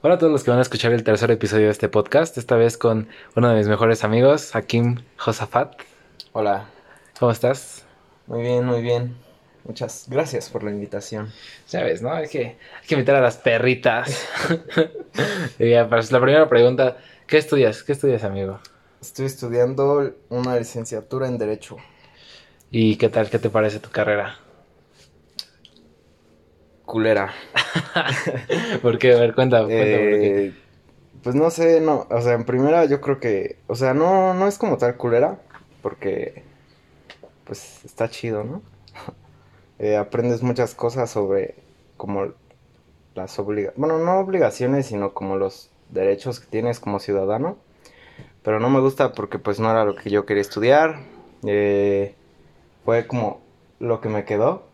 Hola a todos los que van a escuchar el tercer episodio de este podcast, esta vez con uno de mis mejores amigos, Hakim Josafat. Hola, ¿Cómo estás? muy bien, muy bien. Muchas gracias por la invitación. Ya ves, ¿no? Hay que, hay que invitar a las perritas. y ya, pues, la primera pregunta, ¿qué estudias? ¿Qué estudias, amigo? Estoy estudiando una licenciatura en Derecho. ¿Y qué tal? ¿Qué te parece tu carrera? Culera. ¿Por qué? A ver, cuenta, cuenta. Eh, pues no sé, no, o sea, en primera yo creo que, o sea, no, no es como tal culera, porque, pues, está chido, ¿no? Eh, aprendes muchas cosas sobre, como, las obligaciones, bueno, no obligaciones, sino como los derechos que tienes como ciudadano, pero no me gusta porque, pues, no era lo que yo quería estudiar, eh, fue como lo que me quedó,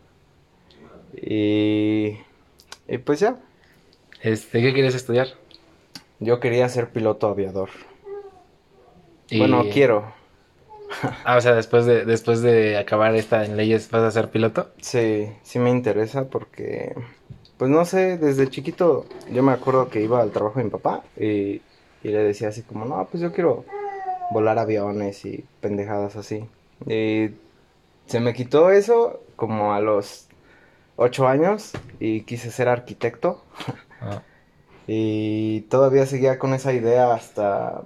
y, y pues ya, Este, ¿Qué quieres estudiar? yo quería ser piloto aviador. Y- Bueno, quiero. Ah, o sea, después de, después de acabar esta en leyes, ¿vas a ser piloto? Sí, sí me interesa porque, pues no sé, desde chiquito yo me acuerdo que iba al trabajo de mi papá y, y le decía así como, no, pues yo quiero volar aviones y pendejadas así. Y se me quitó eso como a los ocho años y quise ser arquitecto Ah. y todavía seguía con esa idea hasta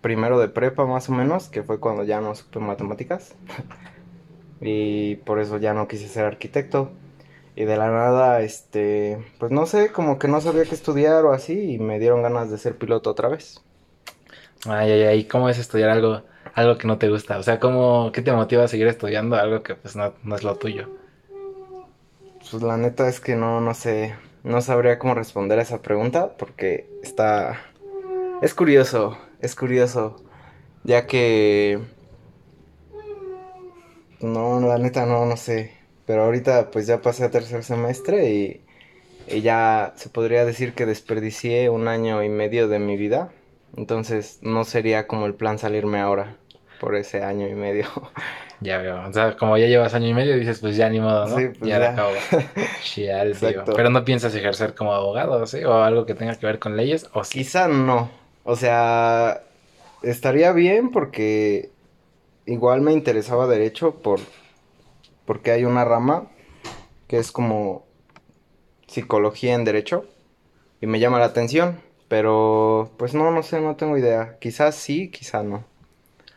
primero de prepa más o menos, que fue cuando ya no supe matemáticas. Y por eso ya no quise ser arquitecto. Y de la nada, este, pues no sé, como que no sabía qué estudiar o así, y me dieron ganas de ser piloto otra vez. Ay, ay, ay, ¿cómo es estudiar algo, algo que no te gusta? O sea, ¿cómo, qué te motiva a seguir estudiando algo que pues no, no es lo tuyo? Pues la neta es que no, no sé, no sabría cómo responder a esa pregunta, porque está, es curioso, es curioso, ya que, no, la neta no, no sé, pero ahorita pues ya pasé a tercer semestre y, y ya se podría decir que desperdicié un año y medio de mi vida, entonces no sería como el plan salirme ahora por ese año y medio. Ya veo, o sea, como ya llevas año y medio, dices, pues ya ni modo, ¿no? Sí, pues ya ya. acabo. Chial, tío. Exacto. Pero no piensas ejercer como abogado, ¿sí? O algo que tenga que ver con leyes, o sí. Quizá no. O sea, estaría bien porque igual me interesaba derecho por porque hay una rama que es como psicología en derecho y me llama la atención, pero pues no, no sé, no tengo idea. Quizás sí, quizá no.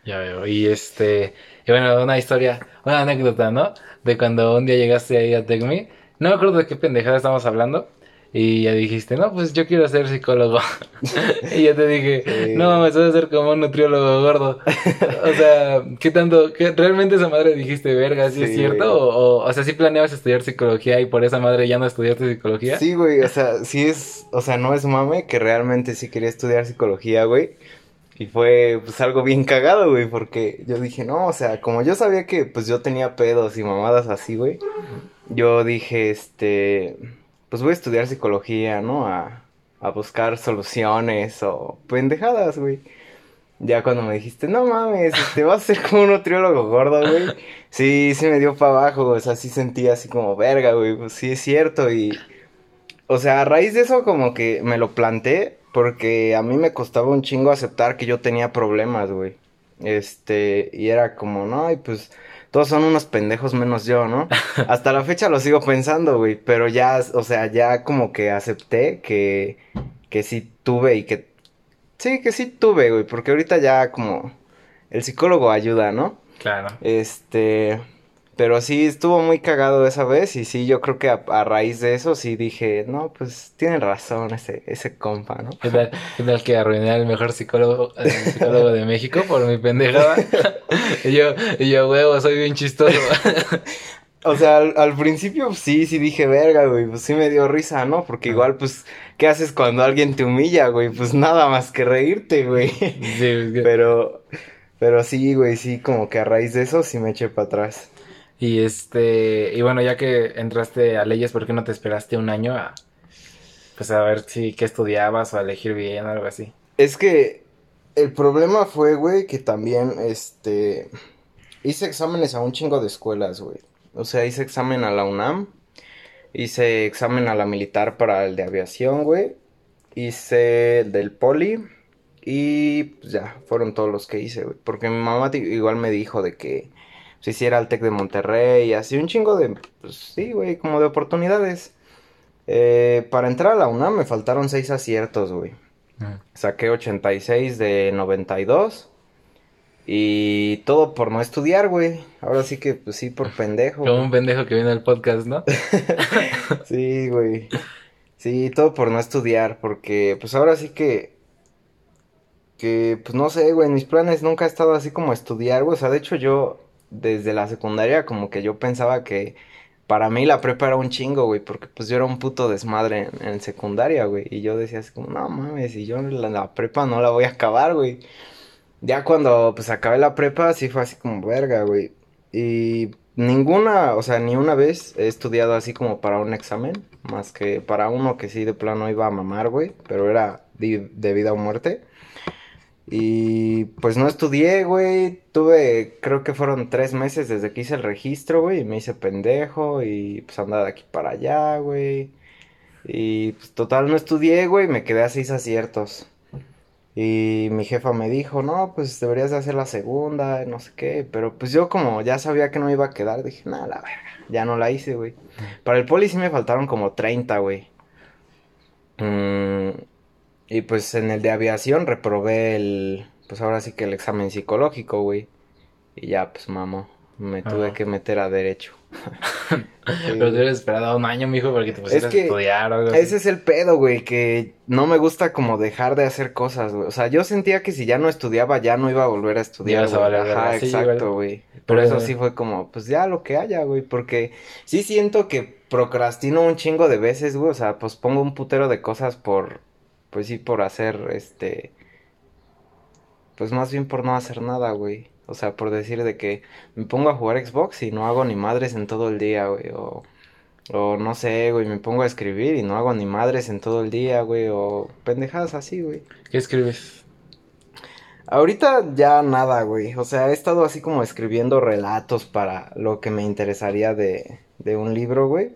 Ya veo. Y este, y bueno, una historia, una anécdota, ¿no? De cuando un día llegaste ahí a TechMe. No me acuerdo de qué pendejada estamos hablando. Y ya dijiste, no, pues yo quiero ser psicólogo. y yo te dije, Sí. no mames, vas a ser como un nutriólogo gordo. o sea, ¿qué tanto? ¿Qué, ¿Realmente esa madre dijiste, verga, sí, es cierto? O, o, o sea, sí planeabas estudiar psicología y por esa madre ya no estudiaste psicología? Sí, güey, o sea, sí es, o sea, no es mame que realmente sí quería estudiar psicología, güey. Y fue pues algo bien cagado, güey, porque yo dije, no, o sea, como yo sabía que pues yo tenía pedos y mamadas así, güey, yo dije, este, pues voy a estudiar psicología, ¿no? A, a buscar soluciones o pendejadas, güey. Ya cuando me dijiste, no mames, te vas a ser como un nutriólogo gordo, güey. Sí, sí me dio para abajo, o sea, sí sentí así como verga, güey, pues sí es cierto y... O sea, a raíz de eso como que me lo planté porque a mí me costaba un chingo aceptar que yo tenía problemas, güey. Este, y era como, no, y pues todos son unos pendejos menos yo, ¿no? Hasta la fecha lo sigo pensando, güey, pero ya, o sea, ya como que acepté que, que sí tuve y que, sí, que sí tuve, güey, porque ahorita ya como el psicólogo ayuda, ¿no? Claro. Este, pero sí estuvo muy cagado esa vez y sí, yo creo que a, a raíz de eso sí dije, no, pues tiene razón ese, ese compa, ¿no? ¿Qué tal, qué tal que arruiné al mejor psicólogo, psicólogo de México por mi pendejada? y yo, y yo, huevo, soy bien chistoso. O sea, al, al principio sí, sí dije, verga, güey, pues sí me dio risa, ¿no? Porque igual, pues, ¿qué haces cuando alguien te humilla, güey? Pues nada más que reírte, güey. Sí, es que- Pero, pero sí, güey, sí, como que a raíz de eso sí me eché para atrás. Y este, y bueno, ya que entraste a leyes, ¿por qué no te esperaste un año a, pues a ver si qué estudiabas o a elegir bien o algo así? Es que el problema fue, güey, que también, este, hice exámenes a un chingo de escuelas, güey. O sea, hice examen a la UNAM, hice examen a la militar para el de aviación, güey. hice el del poli y pues ya, fueron todos los que hice, güey. Porque mi mamá igual me dijo de que se hiciera el TEC de Monterrey y así un chingo de, pues sí, güey, como de oportunidades. Eh, para entrar a la UNAM me faltaron seis aciertos, güey. Mm. Saqué 86 de 92. Y todo por no estudiar, güey. Ahora sí que, pues sí, por pendejo. Como un pendejo que viene al podcast, ¿no? Sí, güey. Sí, todo por no estudiar, porque pues ahora sí que, que pues no sé, güey, en mis planes nunca he estado así como estudiar, güey. O sea, de hecho yo desde la secundaria como que yo pensaba que para mí la prepa era un chingo, güey, porque pues yo era un puto desmadre en, en secundaria, güey. Y yo decía así como, no mames, y yo la, la prepa no la voy a acabar, güey. Ya cuando pues acabé la prepa sí fue así como verga, güey. Y ninguna, o sea, ni una vez he estudiado así como para un examen, más que para uno que sí de plano iba a mamar, güey, pero era de, de vida o muerte. Y pues no estudié, güey. Tuve, creo que fueron tres meses desde que hice el registro, güey. Y me hice pendejo y pues andaba de aquí para allá, güey. Y pues total no estudié, güey. Me quedé a seis aciertos. Y mi jefa me dijo, no, pues deberías de hacer la segunda, no sé qué. Pero pues yo como ya sabía que no iba a quedar, dije, nada, la verga. Ya no la hice, güey. Para el poli sí me faltaron como 30, güey. Mm, y pues en el de aviación reprobé el, pues ahora sí que el examen psicológico, güey. Y ya, pues mamó, me tuve Ajá. que meter a derecho. Pero te hubieras esperado un año, mijo, porque te pusieras que a estudiar o algo así. Ese es el pedo, güey, que no me gusta como dejar de hacer cosas, güey. O sea, yo sentía que si ya no estudiaba, ya no iba a volver a estudiar, a güey. valer Ajá. Sí, exacto, güey. Por Pero- eso sí fue como, pues ya lo que haya, güey. Porque sí siento que procrastino un chingo de veces, güey. O sea, pues pongo un putero de cosas por, pues sí, por hacer, este, pues más bien por no hacer nada, güey. O sea, por decir de que me pongo a jugar Xbox y no hago ni madres en todo el día, güey. O, o no sé, güey, me pongo a escribir y no hago ni madres en todo el día, güey. O pendejadas así, güey. ¿Qué escribes? Ahorita ya nada, güey. O sea, he estado así como escribiendo relatos para lo que me interesaría de, de un libro, güey.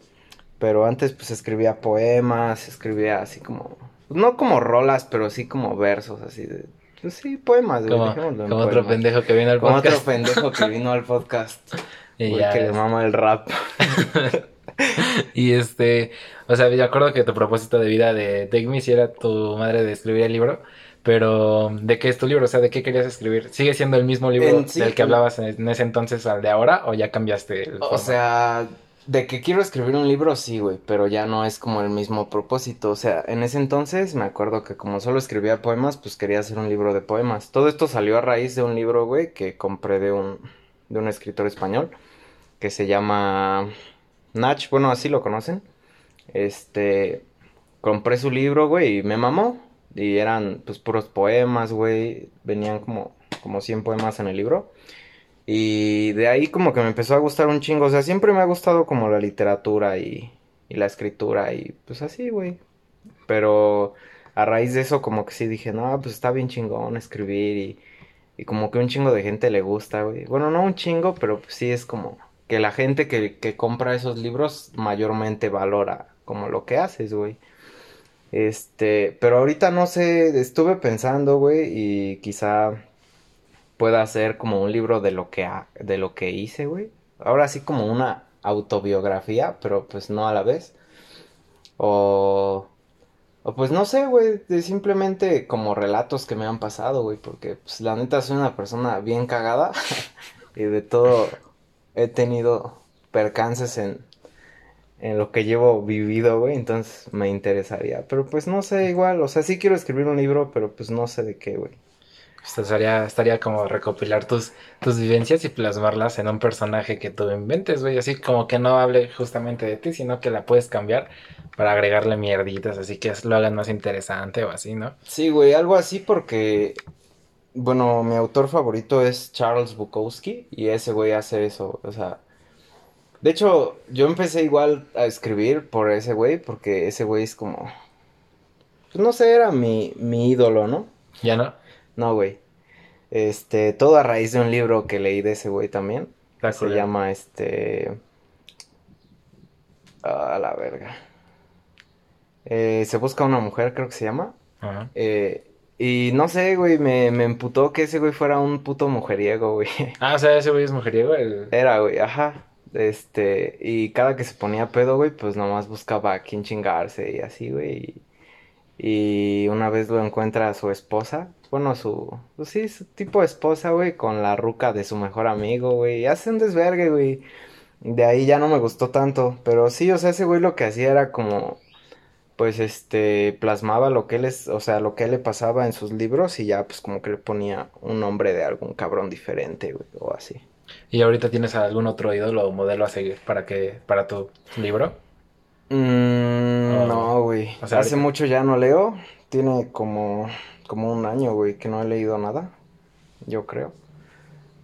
Pero antes pues escribía poemas, escribía así como... No como rolas, pero sí como versos, así de... Pues sí, poemas, güey. Como, otro pendejo que viene al Como otro podcast. pendejo que vino al podcast. Y ya que le mama el rap. Y este, o sea, yo acuerdo que tu propósito de vida de Take Me sí era tu madre de escribir el libro, pero ¿de qué es tu libro? O sea, ¿de qué querías escribir? ¿Sigue siendo el mismo libro sí, del que hablabas en, en ese entonces al de ahora o ya cambiaste el O formato? sea, de que quiero escribir un libro, sí, güey, pero ya no es como el mismo propósito. O sea, en ese entonces me acuerdo que como solo escribía poemas, pues quería hacer un libro de poemas. Todo esto salió a raíz de un libro, güey, que compré de un, de un escritor español que se llama Nach, bueno, así lo conocen. Este, compré su libro, güey, y me mamó. Y eran, pues, puros poemas, güey. Venían como, como 100 poemas en el libro. Y de ahí como que me empezó a gustar un chingo. O sea, siempre me ha gustado como la literatura y, y la escritura y pues así, güey. Pero a raíz de eso como que sí dije, no, pues está bien chingón escribir y, y como que un chingo de gente le gusta, güey. Bueno, no un chingo, pero pues sí es como que la gente que, que compra esos libros mayormente valora como lo que haces, güey. Este, pero ahorita no sé, estuve pensando, güey, y quizá pueda ser como un libro de lo que de lo que hice, güey. Ahora sí como una autobiografía, pero pues no a la vez. O o pues no sé, güey, simplemente como relatos que me han pasado, güey, porque pues la neta soy una persona bien cagada y de todo he tenido percances en en lo que llevo vivido, güey, entonces me interesaría, pero pues no sé, igual, o sea, sí quiero escribir un libro, pero pues no sé de qué, güey. Estaría, estaría como recopilar tus, tus vivencias y plasmarlas en un personaje que tú inventes, güey. Así como que no hable justamente de ti, sino que la puedes cambiar para agregarle mierditas, así que lo hagan más interesante o así, ¿no? Sí, güey, algo así porque, bueno, mi autor favorito es Charles Bukowski y ese güey hace eso, o sea, de hecho, yo empecé igual a escribir por ese güey porque ese güey es como, pues no sé, era mi, mi ídolo, ¿no? ¿Ya no? No, güey. Este, todo a raíz de un libro que leí de ese güey también. Está Se cool. llama este. A la verga. Eh, se busca una mujer, creo que se llama. Ajá. Eh, y no sé, güey, me, me emputó que ese güey fuera un puto mujeriego, güey. Ah, o sea, ese güey es mujeriego. El... Era, güey, ajá. Este, y cada que se ponía pedo, güey, pues nomás buscaba a quién chingarse y así, güey. Y, y una vez lo encuentra a su esposa, bueno, su, pues sí, su tipo de esposa, güey, con la ruca de su mejor amigo, güey. Y hace un desvergue, güey. De ahí ya no me gustó tanto, pero sí, o sea, ese güey lo que hacía era como, pues, este, plasmaba lo que él es, o sea, lo que él le pasaba en sus libros y ya, pues, como que le ponía un nombre de algún cabrón diferente, güey, o así. ¿Y ahorita tienes algún otro ídolo o modelo a seguir para que para tu libro? Mm, Oh. no, güey. O sea, Hace ahorita- mucho ya no leo. Tiene como, como un año, güey, que no he leído nada. Yo creo.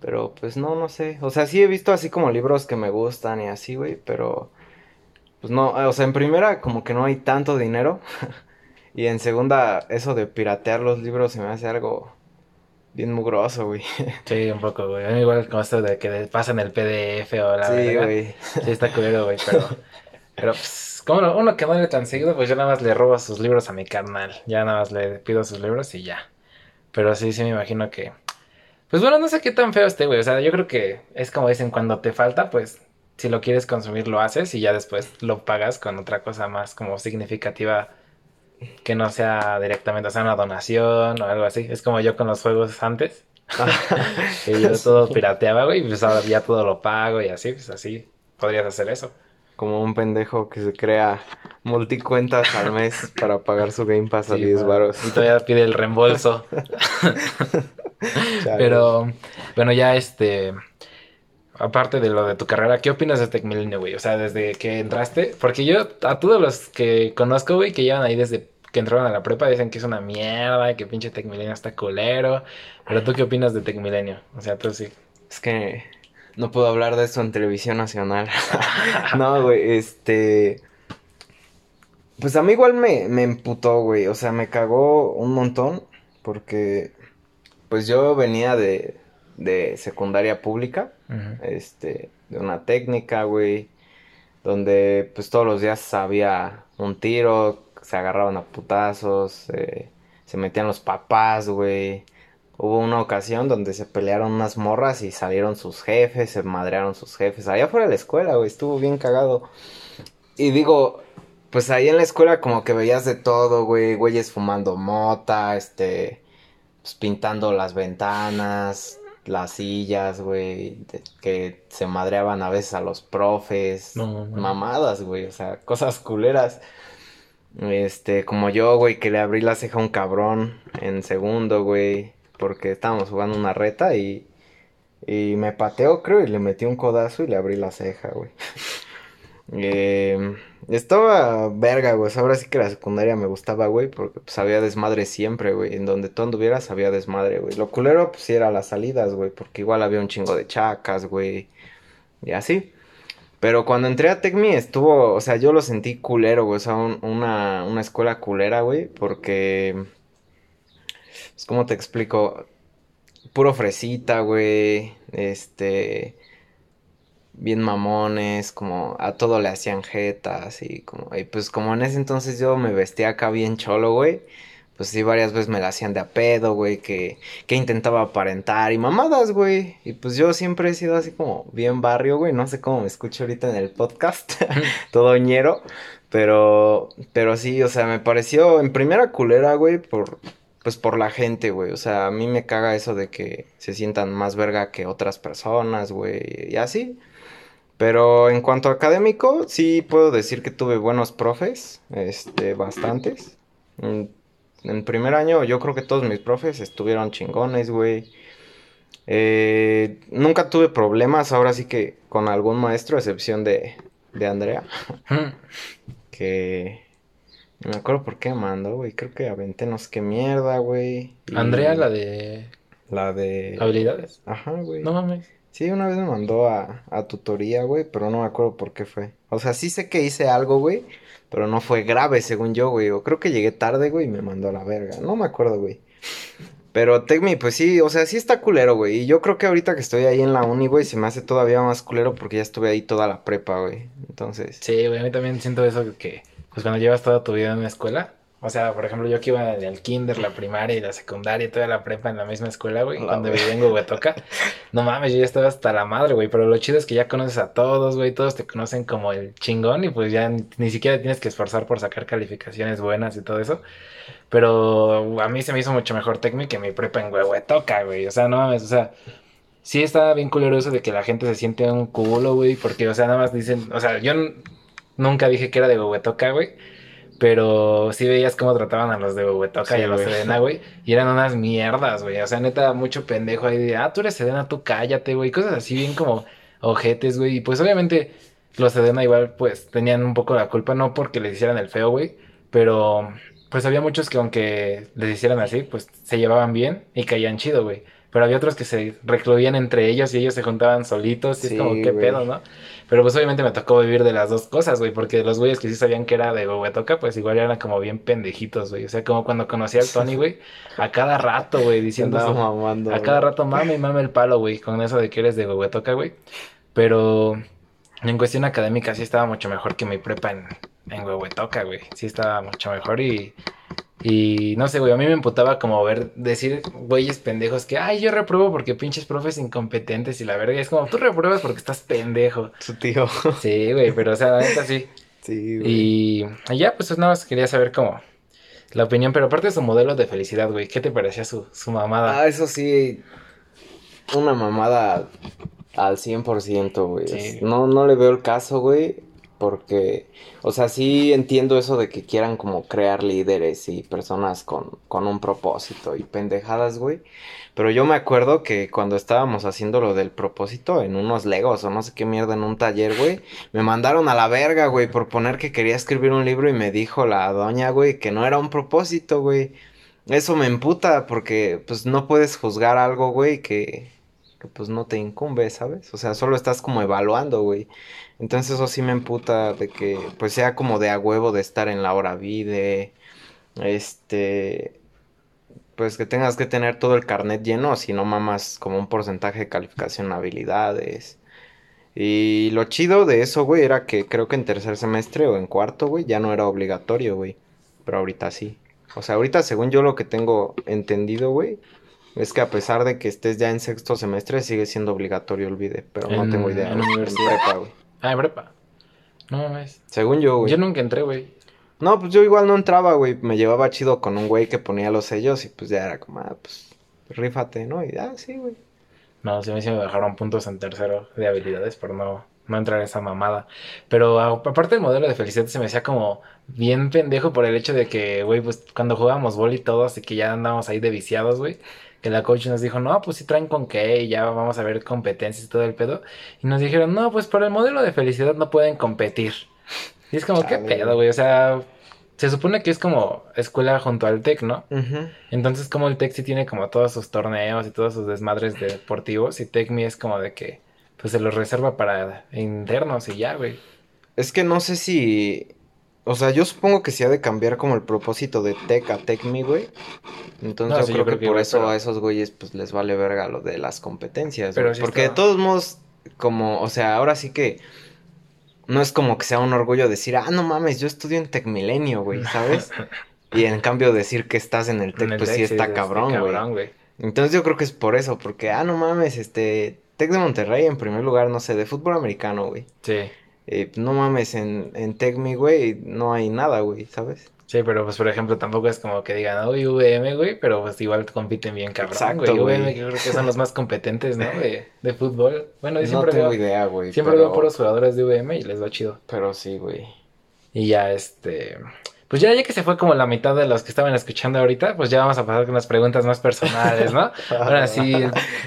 Pero pues no, no sé. O sea, sí he visto así como libros que me gustan y así, güey. Pero pues no. O sea, en primera como que no hay tanto dinero. Y en segunda, eso de piratear los libros se me hace algo bien mugroso, güey. Sí, un poco, güey. A mí igual con esto de que pasan el PDF o la Sí, verga. güey. Sí, está culero, güey, pero... Pero, pues, como no- uno que no lee tan seguido, pues yo nada más le robo sus libros a mi carnal. Ya nada más le pido sus libros y ya. Pero sí, sí me imagino que... Pues bueno, no sé qué tan feo esté, güey. O sea, yo creo que es como dicen, cuando te falta, pues... Si lo quieres consumir, lo haces y ya después lo pagas con otra cosa más como significativa que no sea directamente, o sea, una donación o algo así. Es como yo con los juegos antes. Que yo todo pirateaba, güey, y pues ahora ya todo lo pago y así, pues así podrías hacer eso. Como un pendejo que se crea multicuentas al mes para pagar su Game Pass a Sí, 10 pa- varos. Y todavía pide el reembolso. Pero, bueno, ya este. Aparte de lo de tu carrera, ¿qué opinas de Tecmilenio, güey? O sea, desde que entraste. Porque yo, a todos los que conozco, güey, que llevan ahí desde que entraron a la prepa, dicen que es una mierda, que pinche Tecmilenio está culero. Pero tú, ¿qué opinas de Tecmilenio? O sea, tú sí. Es que no puedo hablar de eso en televisión nacional. No, güey, este... Pues a mí igual me, me emputó, güey. O sea, me cagó un montón porque pues yo venía de, de secundaria pública, este, de una técnica, güey, donde pues todos los días había un tiro, se agarraban a putazos, eh, se metían los papás, güey. Hubo una ocasión donde se pelearon unas morras y salieron sus jefes, se madrearon sus jefes. Allá fuera de la escuela, güey, estuvo bien cagado. Y digo, pues ahí en la escuela como que veías de todo, güey, güeyes fumando mota, este, pues pintando las ventanas, las sillas, güey, que se madreaban a veces a los profes, No, no. mamadas, güey, o sea, cosas culeras. Este, como yo, güey, que le abrí la ceja a un cabrón en segundo, güey, porque estábamos jugando una reta y, y me pateó, creo, y le metí un codazo y le abrí la ceja, güey. Eh, estaba verga, güey. ahora sí que la secundaria me gustaba, güey, porque pues había desmadre siempre, güey. En donde tú anduvieras había desmadre, güey. Lo culero, pues sí era las salidas, güey, porque igual había un chingo de chacas, güey. Y así. Pero cuando entré a Tecmi estuvo, o sea, yo lo sentí culero, güey. O sea, un- una, una escuela culera, güey, porque... Pues, ¿cómo te explico? Puro fresita, güey. Este bien mamones, como a todo le hacían jetas y como, y pues como en ese entonces yo me vestía acá bien cholo, güey, pues sí varias veces me la hacían de a pedo, güey, que, que intentaba aparentar y mamadas, güey, y pues yo siempre he sido así como bien barrio, güey, no sé cómo me escucho ahorita en el podcast, todo ñero, pero, pero sí, o sea, me pareció en primera culera, güey, por, pues por la gente, güey. O sea, a mí me caga eso de que se sientan más verga que otras personas, güey. Y así. Pero en cuanto a académico, sí puedo decir que tuve buenos profes, este, bastantes. En, en primer año yo creo que todos mis profes estuvieron chingones, güey. Eh, nunca tuve problemas, ahora sí que con algún maestro, a excepción de, de Andrea, que me acuerdo por qué mandó, güey. Creo que aventé no sé qué mierda, güey. y Andrea, la de La de... habilidades. Ajá, güey. No mames. Sí, una vez me mandó a, a tutoría, güey, pero no me acuerdo por qué fue. O sea, sí sé que hice algo, güey, pero no fue grave, según yo, güey. O creo que llegué tarde, güey, y me mandó a la verga. No me acuerdo, güey. Pero Tecmi, pues sí, o sea, sí está culero, güey. Y yo creo que ahorita que estoy ahí en la uni, güey, se me hace todavía más culero porque ya estuve ahí toda la prepa, güey. Entonces, Sí, güey, a mí también siento eso que pues cuando llevas toda tu vida en una escuela, o sea, por ejemplo, yo que iba del kinder, la primaria y la secundaria y toda la prepa en la misma escuela, güey, La cuando vivía en Huehuetoca, no mames, yo ya estaba hasta la madre, güey, pero lo chido es que ya conoces a todos, güey, todos te conocen como el chingón y pues ya ni, ni siquiera tienes que esforzar por sacar calificaciones buenas y todo eso. Pero a mí se me hizo mucho mejor Tecmi que mi prepa en Huehuetoca, güey, o sea, no mames, o sea, sí está bien culero eso de que la gente se siente un culo, güey, porque, o sea, nada más dicen, o sea, yo nunca dije que era de Huehuetoca, güey, pero sí veías cómo trataban a los de Huehuetoca Sí, y a los güey. Sedena, güey, y eran unas mierdas, güey, o sea, neta, mucho pendejo ahí de, ah, tú eres Sedena, tú cállate, güey, cosas así bien como ojetes, güey, y pues obviamente los Sedena igual, pues, tenían un poco la culpa, no porque les hicieran el feo, güey, pero pues había muchos que aunque les hicieran así, pues se llevaban bien y caían chido, güey. Pero había otros que se recluían entre ellos y ellos se juntaban solitos y Sí, es como, qué pedo, ¿no? Pero pues obviamente me tocó vivir de las dos cosas, güey, porque los güeyes que sí sabían que era de Huehuetoca, pues igual eran como bien pendejitos, güey. O sea, como cuando conocí al Tony, güey, a cada rato, güey, diciendo eso. mamando. A cada rato mame y mame el palo, güey, con eso de que eres de Huehuetoca, güey. Pero en cuestión académica sí estaba mucho mejor que mi prepa en, en Huehuetoca, güey. Sí estaba mucho mejor y... Y no sé, güey, a mí me emputaba como ver, decir güeyes pendejos que, ay, yo repruebo porque pinches profes incompetentes y la verga. Es como, tú repruebas porque estás pendejo. Su tío. Sí, güey, pero o sea, la neta sí. Sí, güey. Y ya, pues nada más quería saber cómo la opinión, pero aparte de su modelo de felicidad, güey, ¿qué te parecía su, su mamada? Ah, eso sí. Una mamada al 100%, güey. Sí. No, no le veo el caso, güey. Porque, o sea, sí entiendo eso de que quieran como crear líderes y personas con, con un propósito y pendejadas, güey. Pero yo me acuerdo que cuando estábamos haciendo lo del propósito en unos legos o no sé qué mierda en un taller, güey, me mandaron a la verga, güey, por poner que quería escribir un libro y me dijo la doña, güey, que no era un propósito, güey. Eso me emputa porque pues no puedes juzgar algo, güey, que, pues no te incumbe, ¿sabes? O sea, solo estás como evaluando, güey. Entonces eso sí me emputa de que pues sea como de a huevo de estar en la hora vide, este, pues que tengas que tener todo el carnet lleno, si no mamas como un porcentaje de calificación habilidades. Y lo chido de eso, güey, era que creo que en tercer semestre o en cuarto, güey, ya no era obligatorio, güey. Pero ahorita sí. O sea, ahorita según yo lo que tengo entendido, güey, es que a pesar de que estés ya en sexto semestre, sigue siendo obligatorio el vide. Pero no En- tengo idea. en universidad. prepa, güey. Ah, en prepa. No mames. Según yo, güey. Yo nunca entré, güey. No, pues yo igual no entraba, güey. Me llevaba chido con un güey que ponía los sellos y pues ya era como, ah, pues, rífate, ¿no? Y ah, sí, güey. No, sí, me bajaron puntos en tercero de habilidades por no, no entrar a esa mamada. Pero aparte el modelo de felicidad se me hacía como bien pendejo por el hecho de que, güey, pues cuando jugábamos boli todos y que ya andábamos ahí de viciados, güey, que la coach nos dijo, no, pues sí traen con qué y ya vamos a ver competencias y todo el pedo. Y nos dijeron, no, pues por el modelo de felicidad no pueden competir. Y es como, qué pedo, güey, o sea, se supone que es como escuela junto al TEC, ¿no? Entonces, como el Tec sí tiene como todos sus torneos y todos sus desmadres deportivos, y Tecmi es como de que pues se los reserva para internos y ya, güey. Es que no sé si. O sea, yo supongo que se ha de cambiar como el propósito de Tech a TechMe, güey. Entonces No, yo sí, creo, yo creo que, que por eso pero- a esos güeyes pues les vale verga lo de las competencias, Pero sí Porque está- de todos modos, como, o sea, ahora sí que no es como que sea un orgullo decir, ah, no mames, yo estudio en Tecmilenio, güey, ¿sabes? Y en cambio decir que estás en el Tech, En el pues Tec sí está es- cabrón, güey. güey. Entonces yo creo que es por eso, porque, ah, no mames, este, Tec de Monterrey en primer lugar, no sé, de fútbol americano, güey. Sí, Eh, no mames, en, en TechMe, güey, no hay nada, güey, ¿sabes? sí, pero pues por ejemplo tampoco es como que digan, uy, VM, güey, pero pues igual compiten bien cabrón, Exacto, güey. güey. VM que creo que son los más competentes, ¿no? De, de fútbol. Bueno, yo No siempre tengo veo, idea, güey. siempre pero, veo puros jugadores de VM y les va chido. Pero sí, güey. Y ya, este. Pues ya, ya que se fue como la mitad de los que estaban escuchando ahorita, pues ya vamos a pasar con las preguntas más personales, ¿no? Ahora sí,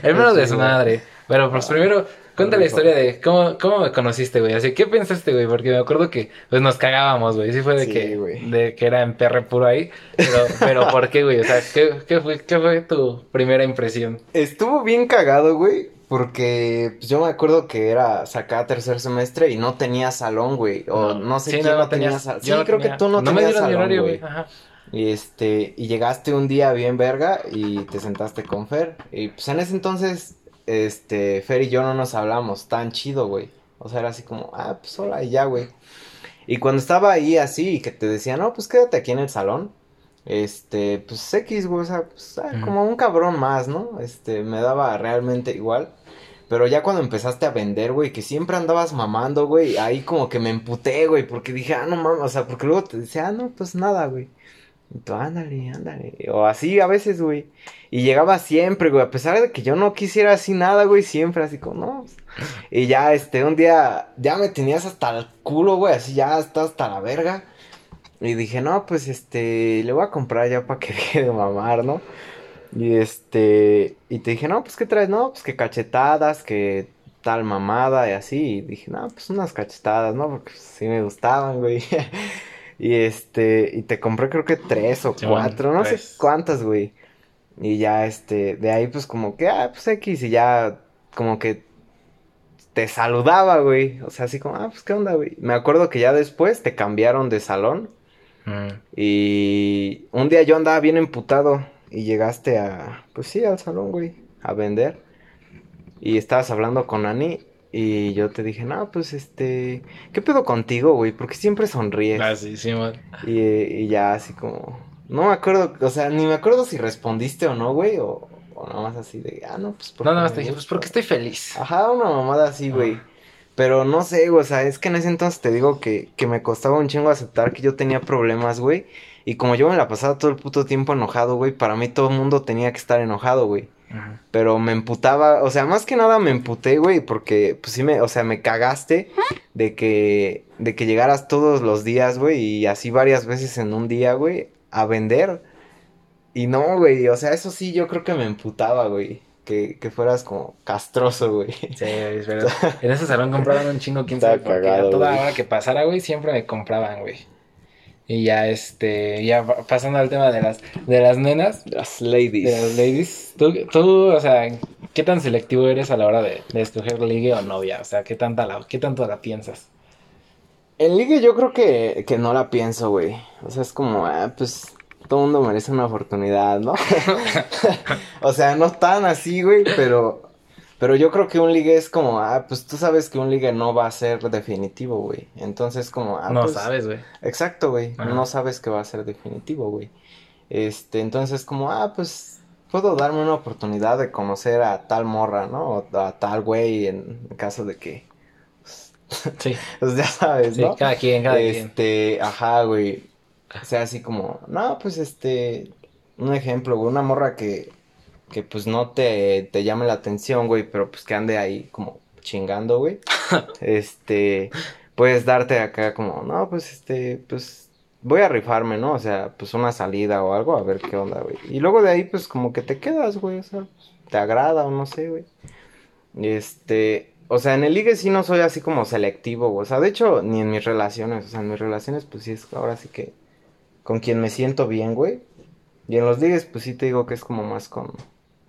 el mero Sí, desmadre. Pero pues primero, cuenta la historia de cómo, cómo me conociste, güey. Así, ¿qué pensaste, güey? Porque me acuerdo que pues nos cagábamos, güey. Sí fue de Sí, que, güey. de que era en perre puro ahí. Pero, pero ¿por qué, güey? O sea, ¿qué, qué fue, ¿qué fue tu primera impresión? Estuvo bien cagado, güey, porque pues, yo me acuerdo que era sacada tercer semestre y no tenía salón, güey. O no, sé Sí, quién no, no tenía salón. Sí, no creo tenía- que tú no, No me tenías mi salón, güey. Ajá. Y este, y llegaste un día bien verga y te sentaste con Fer. Y pues en ese entonces, este, Fer y yo no nos hablamos tan chido, güey. O sea, era así como, ah, pues hola y ya, güey. Y cuando estaba ahí así y que te decía, no, pues quédate aquí en el salón. Este, pues X, güey, o sea, pues, ah, como un cabrón más, ¿no? Este, me daba realmente igual. Pero ya cuando empezaste a vender, güey, que siempre andabas mamando, güey, ahí como que me emputé, güey, porque dije, ah, no mames, o sea, porque luego te decía, ah, no, pues nada, güey. Tú, ándale, ándale. O así a veces, güey. Y llegaba siempre, güey, a pesar de que yo no quisiera así nada, güey, siempre así como, no. Y ya, este, un día, ya me tenías hasta el culo, güey, así ya está hasta la verga. Y dije, no, pues, este, le voy a comprar ya para que deje de mamar, ¿no? Y este, y te dije, no, pues, ¿qué traes? No, pues, que cachetadas, que tal mamada y así. Y dije, no, pues, unas cachetadas, ¿no? Porque sí me gustaban, güey. Y este, y te compré creo que tres o cuatro, no tres. sé cuántas, güey. Y ya, este, de ahí pues como que, ah, pues X, y ya como que te saludaba, güey. O sea, así como, ah, pues qué onda, güey. Me acuerdo que ya después te cambiaron de salón Mm. y un día yo andaba bien emputado y llegaste a, pues sí, al salón, güey, a vender. Y estabas hablando con Ani y yo te dije, no, pues este, ¿qué pedo contigo, güey? Porque siempre sonríes. Ah, sí, Simón. Y, y ya así como, no me acuerdo, o sea, ni me acuerdo si respondiste o no, güey, o, o nada más así de, ah, no, pues No, porque nada más te dije, pues gusta". porque estoy feliz. Ajá, una mamada así, güey. Pero no sé, güey, o sea, es que en ese entonces te digo que, que me costaba un chingo aceptar que yo tenía problemas, güey. Y como yo me la pasaba todo el puto tiempo enojado, güey, para mí todo el mundo tenía que estar enojado, güey. Pero me emputaba, o sea, más que nada me emputé, güey, porque pues sí me, o sea, me cagaste de que, de que llegaras todos los días, güey, y así varias veces en un día, güey, a vender. Y no, güey, o sea, eso sí yo creo que me emputaba, güey, que, que fueras como castroso, güey. Sí, güey, pero en ese salón compraban un chingo, quién sabe por qué. A toda hora que pasara, güey, siempre me compraban, güey. Y ya, este, ya pa- pasando al tema de las, de las nenas, Las de ladies. las ladies, tú, tú, o sea, ¿qué tan selectivo eres a la hora de, de escoger ligue o novia? O sea, ¿qué, tanta la, ¿qué tanto la piensas? En ligue yo creo que, que no la pienso, güey. O sea, es como, ah, pues todo mundo merece una oportunidad, ¿no? o sea, no tan así, güey, pero pero yo creo que un ligue es como, ah, pues tú sabes que un ligue no va a ser definitivo, güey. Entonces como, ah, no pues, sabes, güey. Exacto, güey. No sabes que va a ser definitivo, güey. Este, entonces como, ah, pues puedo darme una oportunidad de conocer a tal morra, ¿no? O a tal güey en caso de que Sí, pues ya sabes, sí, ¿no? cada quien, cada quien. Este, ajá, güey. O sea, así como, no, pues este, un ejemplo, güey, una morra que, que pues no te, te llame la atención, güey, pero pues que ande ahí como chingando, güey. Este, puedes darte acá como, no, pues este, pues voy a rifarme, ¿no? O sea, pues una salida o algo, a ver qué onda, güey. Y luego de ahí, pues como que te quedas, güey, o sea, pues, te agrada o no sé, güey. Este, o sea, en el ligue sí no soy así como selectivo, güey. O sea, de hecho, ni en mis relaciones. O sea, en mis relaciones, pues sí es ahora sí que con quien me siento bien, güey. Y en los ligues, pues sí te digo que es como más con,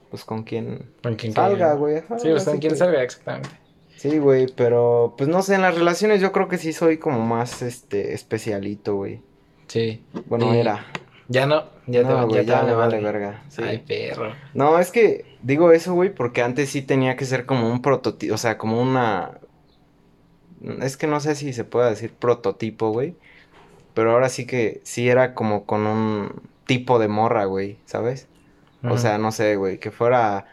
pues con quien Con quien salga, güey. Sí, pues con quien que- salga, exactamente. Sí, güey, pero pues no sé, en las relaciones yo creo que sí soy como más, este, especialito, güey. Sí. Bueno, Y era. Ya no, ya te, güey, ya te ya vale me vale verga. Sí. Ay, perro. No, es que digo eso, güey, porque antes sí tenía que ser como un prototipo, o sea, como una... Es que no sé si se puede decir prototipo, güey. Pero ahora sí que sí era como con un tipo de morra, güey, ¿sabes? O sea, no sé, güey, que fuera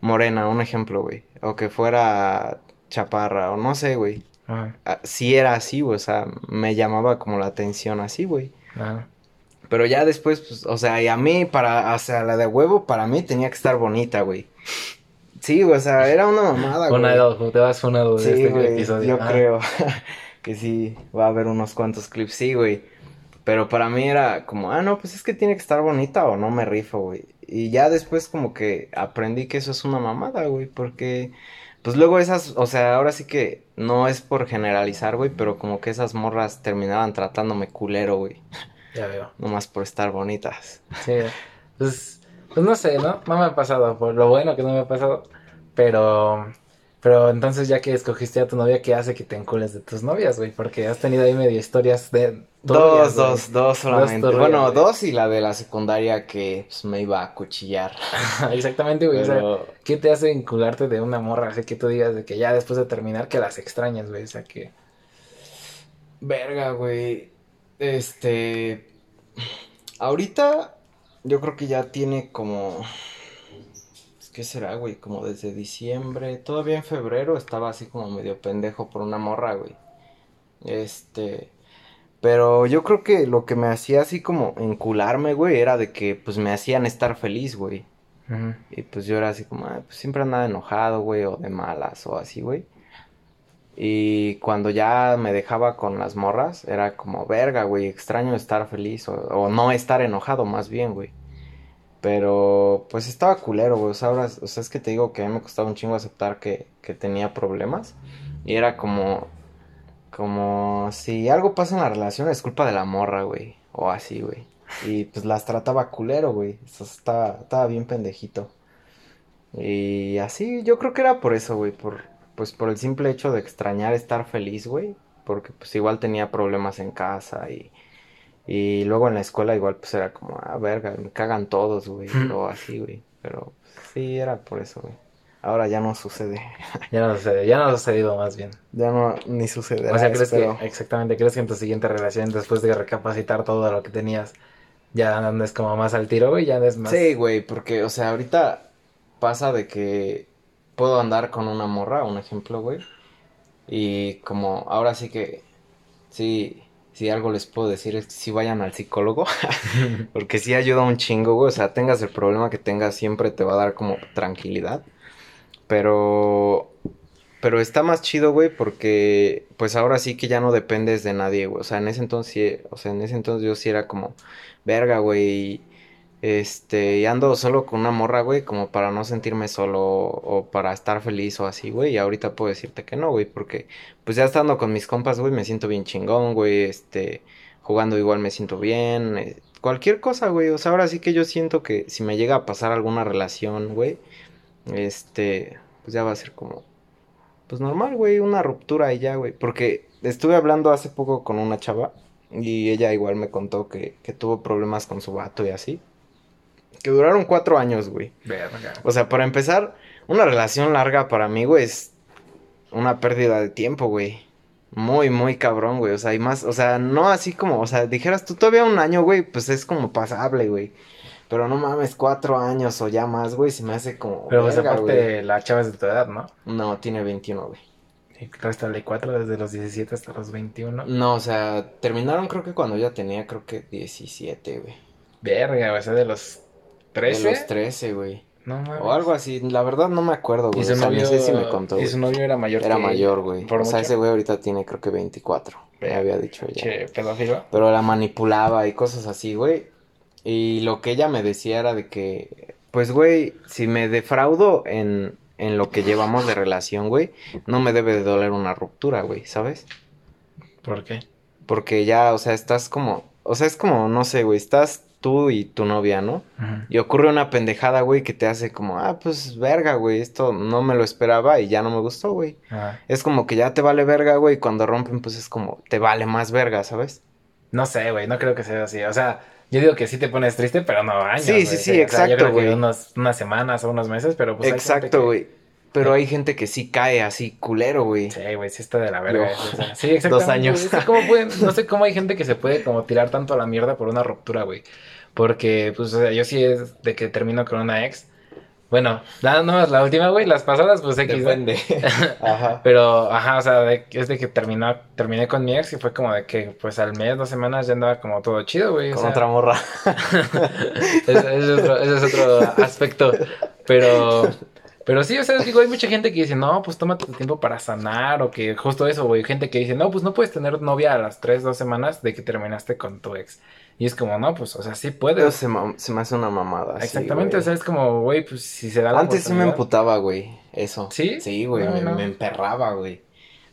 morena, un ejemplo, güey. O que fuera chaparra, o no sé, güey. Ah, Sí era así, güey, o sea, me llamaba como la atención así, güey. ajá. Pero ya después, pues, o sea, y a mí, para, o sea, la de huevo, para mí tenía que estar bonita, güey. Sí, güey, o sea, era una mamada, güey. Funado, te vas funado de Sí, este güey, episodio. yo Ah, creo que sí, va a haber unos cuantos clips, sí, güey. Pero para mí era como, ah, no, pues es que tiene que estar bonita o no me rifo, güey. Y ya después como que aprendí que eso es una mamada, güey, porque pues luego esas, o sea, ahora sí que no es por generalizar, güey, pero como que esas morras terminaban tratándome culero, güey, Ya veo. nomás por estar bonitas. Sí. Pues, pues no sé, ¿no? No me ha pasado, por lo bueno que no me ha pasado. Pero, pero entonces ya que escogiste a tu novia, ¿qué hace que te encules de tus novias, güey? Porque has tenido ahí medio historias de... turbias, Dos, dos, dos solamente. turbias, bueno, dos y la de la secundaria que pues, me iba a cuchillar. Exactamente, güey. O sea. ¿qué te hace vincularte de una morra? Así que tú digas de que ya después de terminar que las extrañas, güey. O sea, que... Verga, güey. Este. Ahorita yo creo que ya tiene como. ¿Qué será, güey? Como desde diciembre. Todavía en febrero estaba así como medio pendejo por una morra, güey. Este. Pero yo creo que lo que me hacía así como encularme, güey, era de que pues me hacían estar feliz, güey. Y pues yo era así como, ah, pues siempre andaba enojado, güey, o de malas, o así, güey. Y cuando ya me dejaba con las morras, era como, verga, güey, extraño estar feliz, o, o no estar enojado, más bien, güey. Pero, pues estaba culero, güey. O sea, ahora, o sea, es que te digo que a mí me costaba un chingo aceptar que, que tenía problemas. Y era como, como, si algo pasa en la relación es culpa de la morra, güey. O así, güey. Y pues las trataba culero, güey. Estaba, estaba bien pendejito. Y así, yo creo que era por eso, güey. Por, pues por el simple hecho de extrañar estar feliz, güey. Porque pues igual tenía problemas en casa y, y luego en la escuela igual pues era como, ah, verga, me cagan todos, güey. O así, güey. Pero pues, sí, era por eso, güey. Ahora ya no sucede. Ya no sucede, ya no ha sucedido más bien. Ya no, ni sucederá, O sea, ¿crees espero. que, exactamente, crees que en tu siguiente relación, después de recapacitar todo lo que tenías, ya andes como más al tiro, güey, ya andes más... Sí, güey, porque, o sea, ahorita pasa de que puedo andar con una morra, un ejemplo, güey. Y como ahora sí que, sí, si algo les puedo decir es que sí vayan al psicólogo, porque sí ayuda un chingo, güey. O sea, tengas el problema que tengas, siempre te va a dar como tranquilidad. Pero, pero está más chido, güey, porque pues ahora sí que ya no dependes de nadie, güey. O sea, en ese entonces, o sea, en ese entonces yo sí era como, verga, güey. Este, y ando solo con una morra, güey, como para no sentirme solo o para estar feliz o así, güey. Y ahorita puedo decirte que no, güey, porque pues ya estando con mis compas, güey, me siento bien chingón, güey. Este, jugando igual me siento bien. eh, cualquier cosa, güey. O sea, ahora sí que yo siento que si me llega a pasar alguna relación, güey, este, pues ya va a ser como, pues normal, güey, una ruptura y ya, güey. Porque estuve hablando hace poco con una chava y ella igual me contó que, que tuvo problemas con su vato y así. Que duraron cuatro años, güey. Verga. O sea, para empezar, una relación larga para mí, güey, es una pérdida de tiempo, güey. Muy, muy cabrón, güey. O sea, y más, o sea, no así como, o sea, dijeras tú todavía un año, güey, pues es como pasable, güey. Pero no mames, cuatro años o ya más, güey, se me hace como. Pero pues verga, aparte, güey. la chava es de tu edad, ¿no? No, tiene 21, güey. Y réstale 4 desde los 17 hasta los 21. No, o sea, terminaron creo que cuando ella tenía, creo que 17, güey. Verga, o sea, de los 13. De los 13, güey. No mames. O algo así, la verdad no me acuerdo, güey. Y su O sea, ni novio, sé si me contó, y su novio era mayor Era que mayor, güey. O sea, ese güey ahorita tiene creo que 24. Me había dicho ella. Che, pedófilo. Pero la manipulaba y cosas así, güey. Y lo que ella me decía era de que, pues, güey, si me defraudo en, en lo que llevamos de relación, güey, no me debe de doler una ruptura, güey, ¿sabes? ¿Por qué? Porque ya, o sea, estás como, o sea, es como, no sé, güey, estás tú y tu novia, ¿no? Y ocurre una pendejada, güey, que te hace como, ah, pues, verga, güey, esto no me lo esperaba y ya no me gustó, güey. Es como que ya te vale verga, güey, y cuando rompen, pues es como, te vale más verga, ¿sabes? No sé, güey, no creo que sea así. O sea, yo digo que sí te pones triste, pero no años. Sí, sí, sí, O sea, exacto, güey. unos- unas semanas o unos meses, pero pues. Exacto, que- güey. Pero hay gente que sí cae así culero, güey. Sí, güey, sí está de la verga. O sea, sí, exactamente. Dos años. güey. Sí, ¿cómo pueden- no sé cómo hay gente que se puede como tirar tanto a la mierda por una ruptura, güey. Porque, pues, o sea, yo sí es de que termino con una ex. Bueno, nada más la última, güey. Las pasadas, pues, X. Depende. Ajá. Pero, ajá, o sea, de- es de que terminó, terminé con mi ex y fue como de que, pues, al mes, dos semanas ya andaba como todo chido, güey. o Con sea, otra morra. ese, ese es otro, ese es otro aspecto. Pero, pero sí, o sea, digo, hay mucha gente que dice, no, pues tómate tu tiempo para sanar, o que justo eso, güey. Gente que dice, no, pues no puedes tener novia a las tres, dos semanas de que terminaste con tu ex. Y es como, no, pues, o sea, sí puedes. se, se me hace una mamada. Exactamente, o sea, es como, güey, pues si se da la Antes sí me emputaba, güey. Eso. ¿Sí? Sí, güey. No, me, no. me emperraba, güey.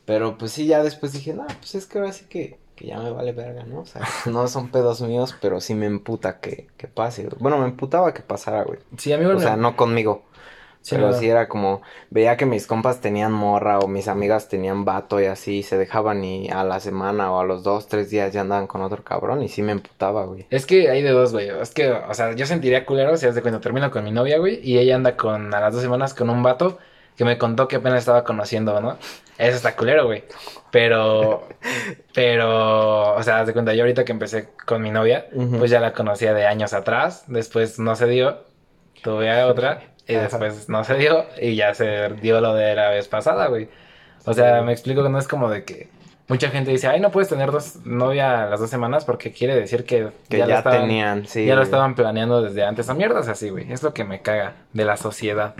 Pero pues sí, ya después dije, no, pues es que ahora sí que, que ya me vale verga, ¿no? O sea, no son pedos míos, pero sí me emputa que, que pase. Bueno, me emputaba que pasara, güey. Sí, a mí O me- sea, no conmigo. Sí, pero no. sí era como, veía que mis compas tenían morra o mis amigas tenían vato y así, se dejaban y a la semana o a los dos, tres días ya andaban con otro cabrón y sí me emputaba, güey. Es que hay de dos, güey. Es que, o sea, yo sentiría culero si es de cuando termino con mi novia, güey, y ella anda con a las dos semanas con un vato. que me contó que apenas estaba conociendo, ¿no? Eso está culero, güey. Pero, pero, o sea, de cuenta, yo ahorita que empecé con mi novia, Ujú. pues ya la conocía de años atrás, después no se dio, tuve a otra, y Ajá. después no se dio, y ya se dio lo de la vez pasada, güey. O sea, Sí. me explico que no es como de que mucha gente dice, ay, no puedes tener dos novia las dos semanas porque quiere decir que, Que ya, lo estaban- tenían, sí. ya lo estaban planeando desde antes. A mierdas así, güey. Es lo que me caga de la sociedad.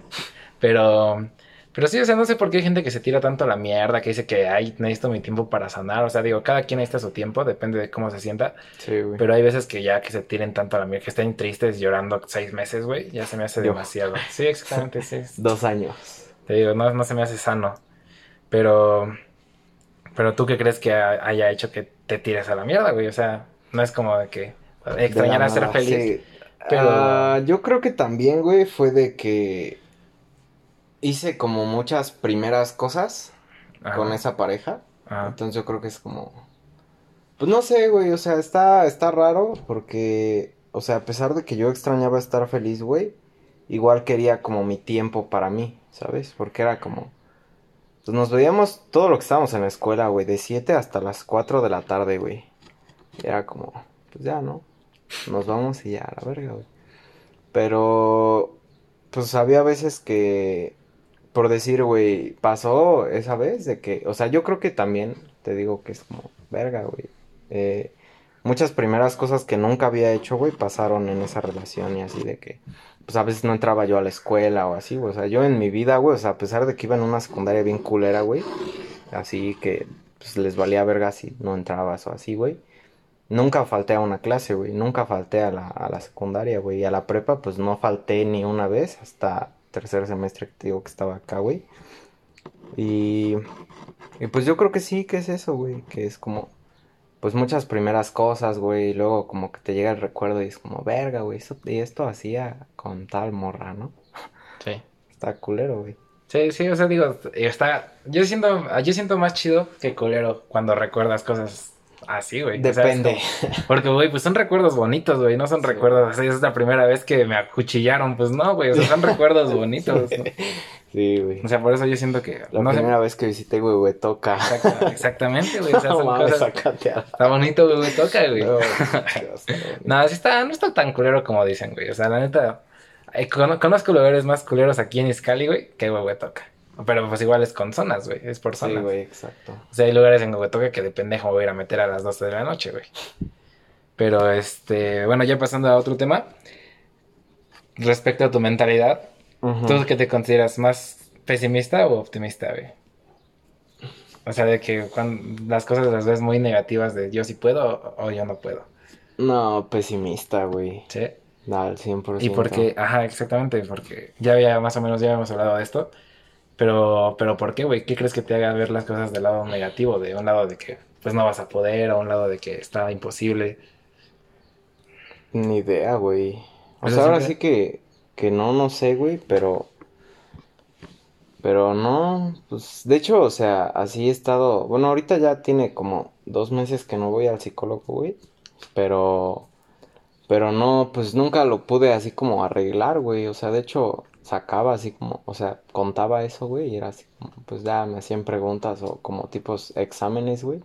Pero, pero sí, o sea, no sé por qué hay gente que se tira tanto a la mierda, que dice que, ay, necesito mi tiempo para sanar. O sea, digo, cada quien necesita su tiempo, depende de cómo se sienta. Sí, güey. Pero hay veces que ya que se tiren tanto a la mierda, que estén tristes llorando seis meses, güey, ya se me hace demasiado. Sí, exactamente, sí. Dos años. Te digo, no, no se me hace sano. Pero, pero tú qué crees que ha- haya hecho que te tires a la mierda, güey. O sea, no es como de que extrañar a ser feliz. sí. pero- Ah, yo creo que también, güey, fue de que hice como muchas primeras cosas Ajá, con esa pareja. ajá. Entonces yo creo que es como... Pues no sé, güey, o sea, está, está raro porque, o sea, a pesar de que yo extrañaba estar feliz, güey, igual quería como mi tiempo para mí, ¿sabes? Porque era como... Pues nos veíamos todo lo que estábamos en la escuela, güey, de 7 hasta las 4 de la tarde, güey. Y era como, pues ya, ¿no? Nos vamos y ya, a la verga, güey. Pero, pues había veces que, por decir, güey, pasó esa vez de que, o sea, yo creo que también, te digo que es como, verga, güey. eh, muchas primeras cosas que nunca había hecho, güey, pasaron en esa relación y así de que, pues a veces no entraba yo a la escuela o así, güey. O sea, yo en mi vida, güey, o sea, a pesar de que iba en una secundaria bien culera, güey, así que, pues les valía verga si no entrabas o así, güey. Nunca falté a una clase, güey. Nunca falté a la, a la secundaria, güey. Y a la prepa, pues no falté ni una vez hasta tercer semestre que te digo que estaba acá, güey. Y, y pues yo creo que sí, que es eso, güey. Que es como, pues muchas primeras cosas, güey. Y luego como que te llega el recuerdo y es como, verga, güey. Eso, y esto hacía con tal morra, ¿no? Sí. Está culero, güey. Sí, sí, o sea, digo, está. Yo siento, yo siento más chido que culero cuando recuerdas cosas así, güey. Sea, es Depende. porque, güey, pues son recuerdos bonitos, güey, no son Sí. recuerdos. Es la primera vez que me acuchillaron, pues no, güey, o sea, son recuerdos bonitos. ¿no? Sí, güey. O sea, por eso yo siento que. La no sé- primera vez que visité Huehuetoca. Exacta- exactamente, güey. O sea, son cosas. Está bonito, güey, güey, toca, güey. No, no, güey. Sí está, no está tan culero como dicen, güey. O sea, la neta, eh, cono- conozco lugares más culeros aquí en Iscali, güey, que Huehuetoca. Pero pues igual es con zonas, güey, es por Sí, zonas. güey, exacto. o sea, hay lugares en Huehuetoca que de pendejo me voy a ir a meter a las 12 de la noche, güey. Pero, este, bueno, ya pasando a otro tema. Respecto a tu mentalidad. ¿tú qué te consideras más pesimista o optimista, güey? O sea, de que cuando las cosas las ves muy negativas de yo sí puedo o, o yo no puedo. No, pesimista, güey. ¿Sí? Al 100%. Y porque, ajá, exactamente, porque ya había más o menos ya habíamos hablado de esto. Pero, pero ¿por qué, güey? ¿Qué crees que te haga ver las cosas del lado negativo? De un lado de que pues no vas a poder, o un lado de que está imposible. Ni idea, güey. O Pues sea, ahora siempre- sí que, que no, no sé, güey, pero... Pero no, pues de hecho, o sea, así he estado... Bueno, ahorita ya tiene como dos meses que no voy al psicólogo, güey. Pero... Pero no, pues nunca lo pude así como arreglar, güey. O sea, de hecho, sacaba así como... O sea, contaba eso, güey, y era así como... Pues ya me hacían preguntas o como tipos exámenes, güey.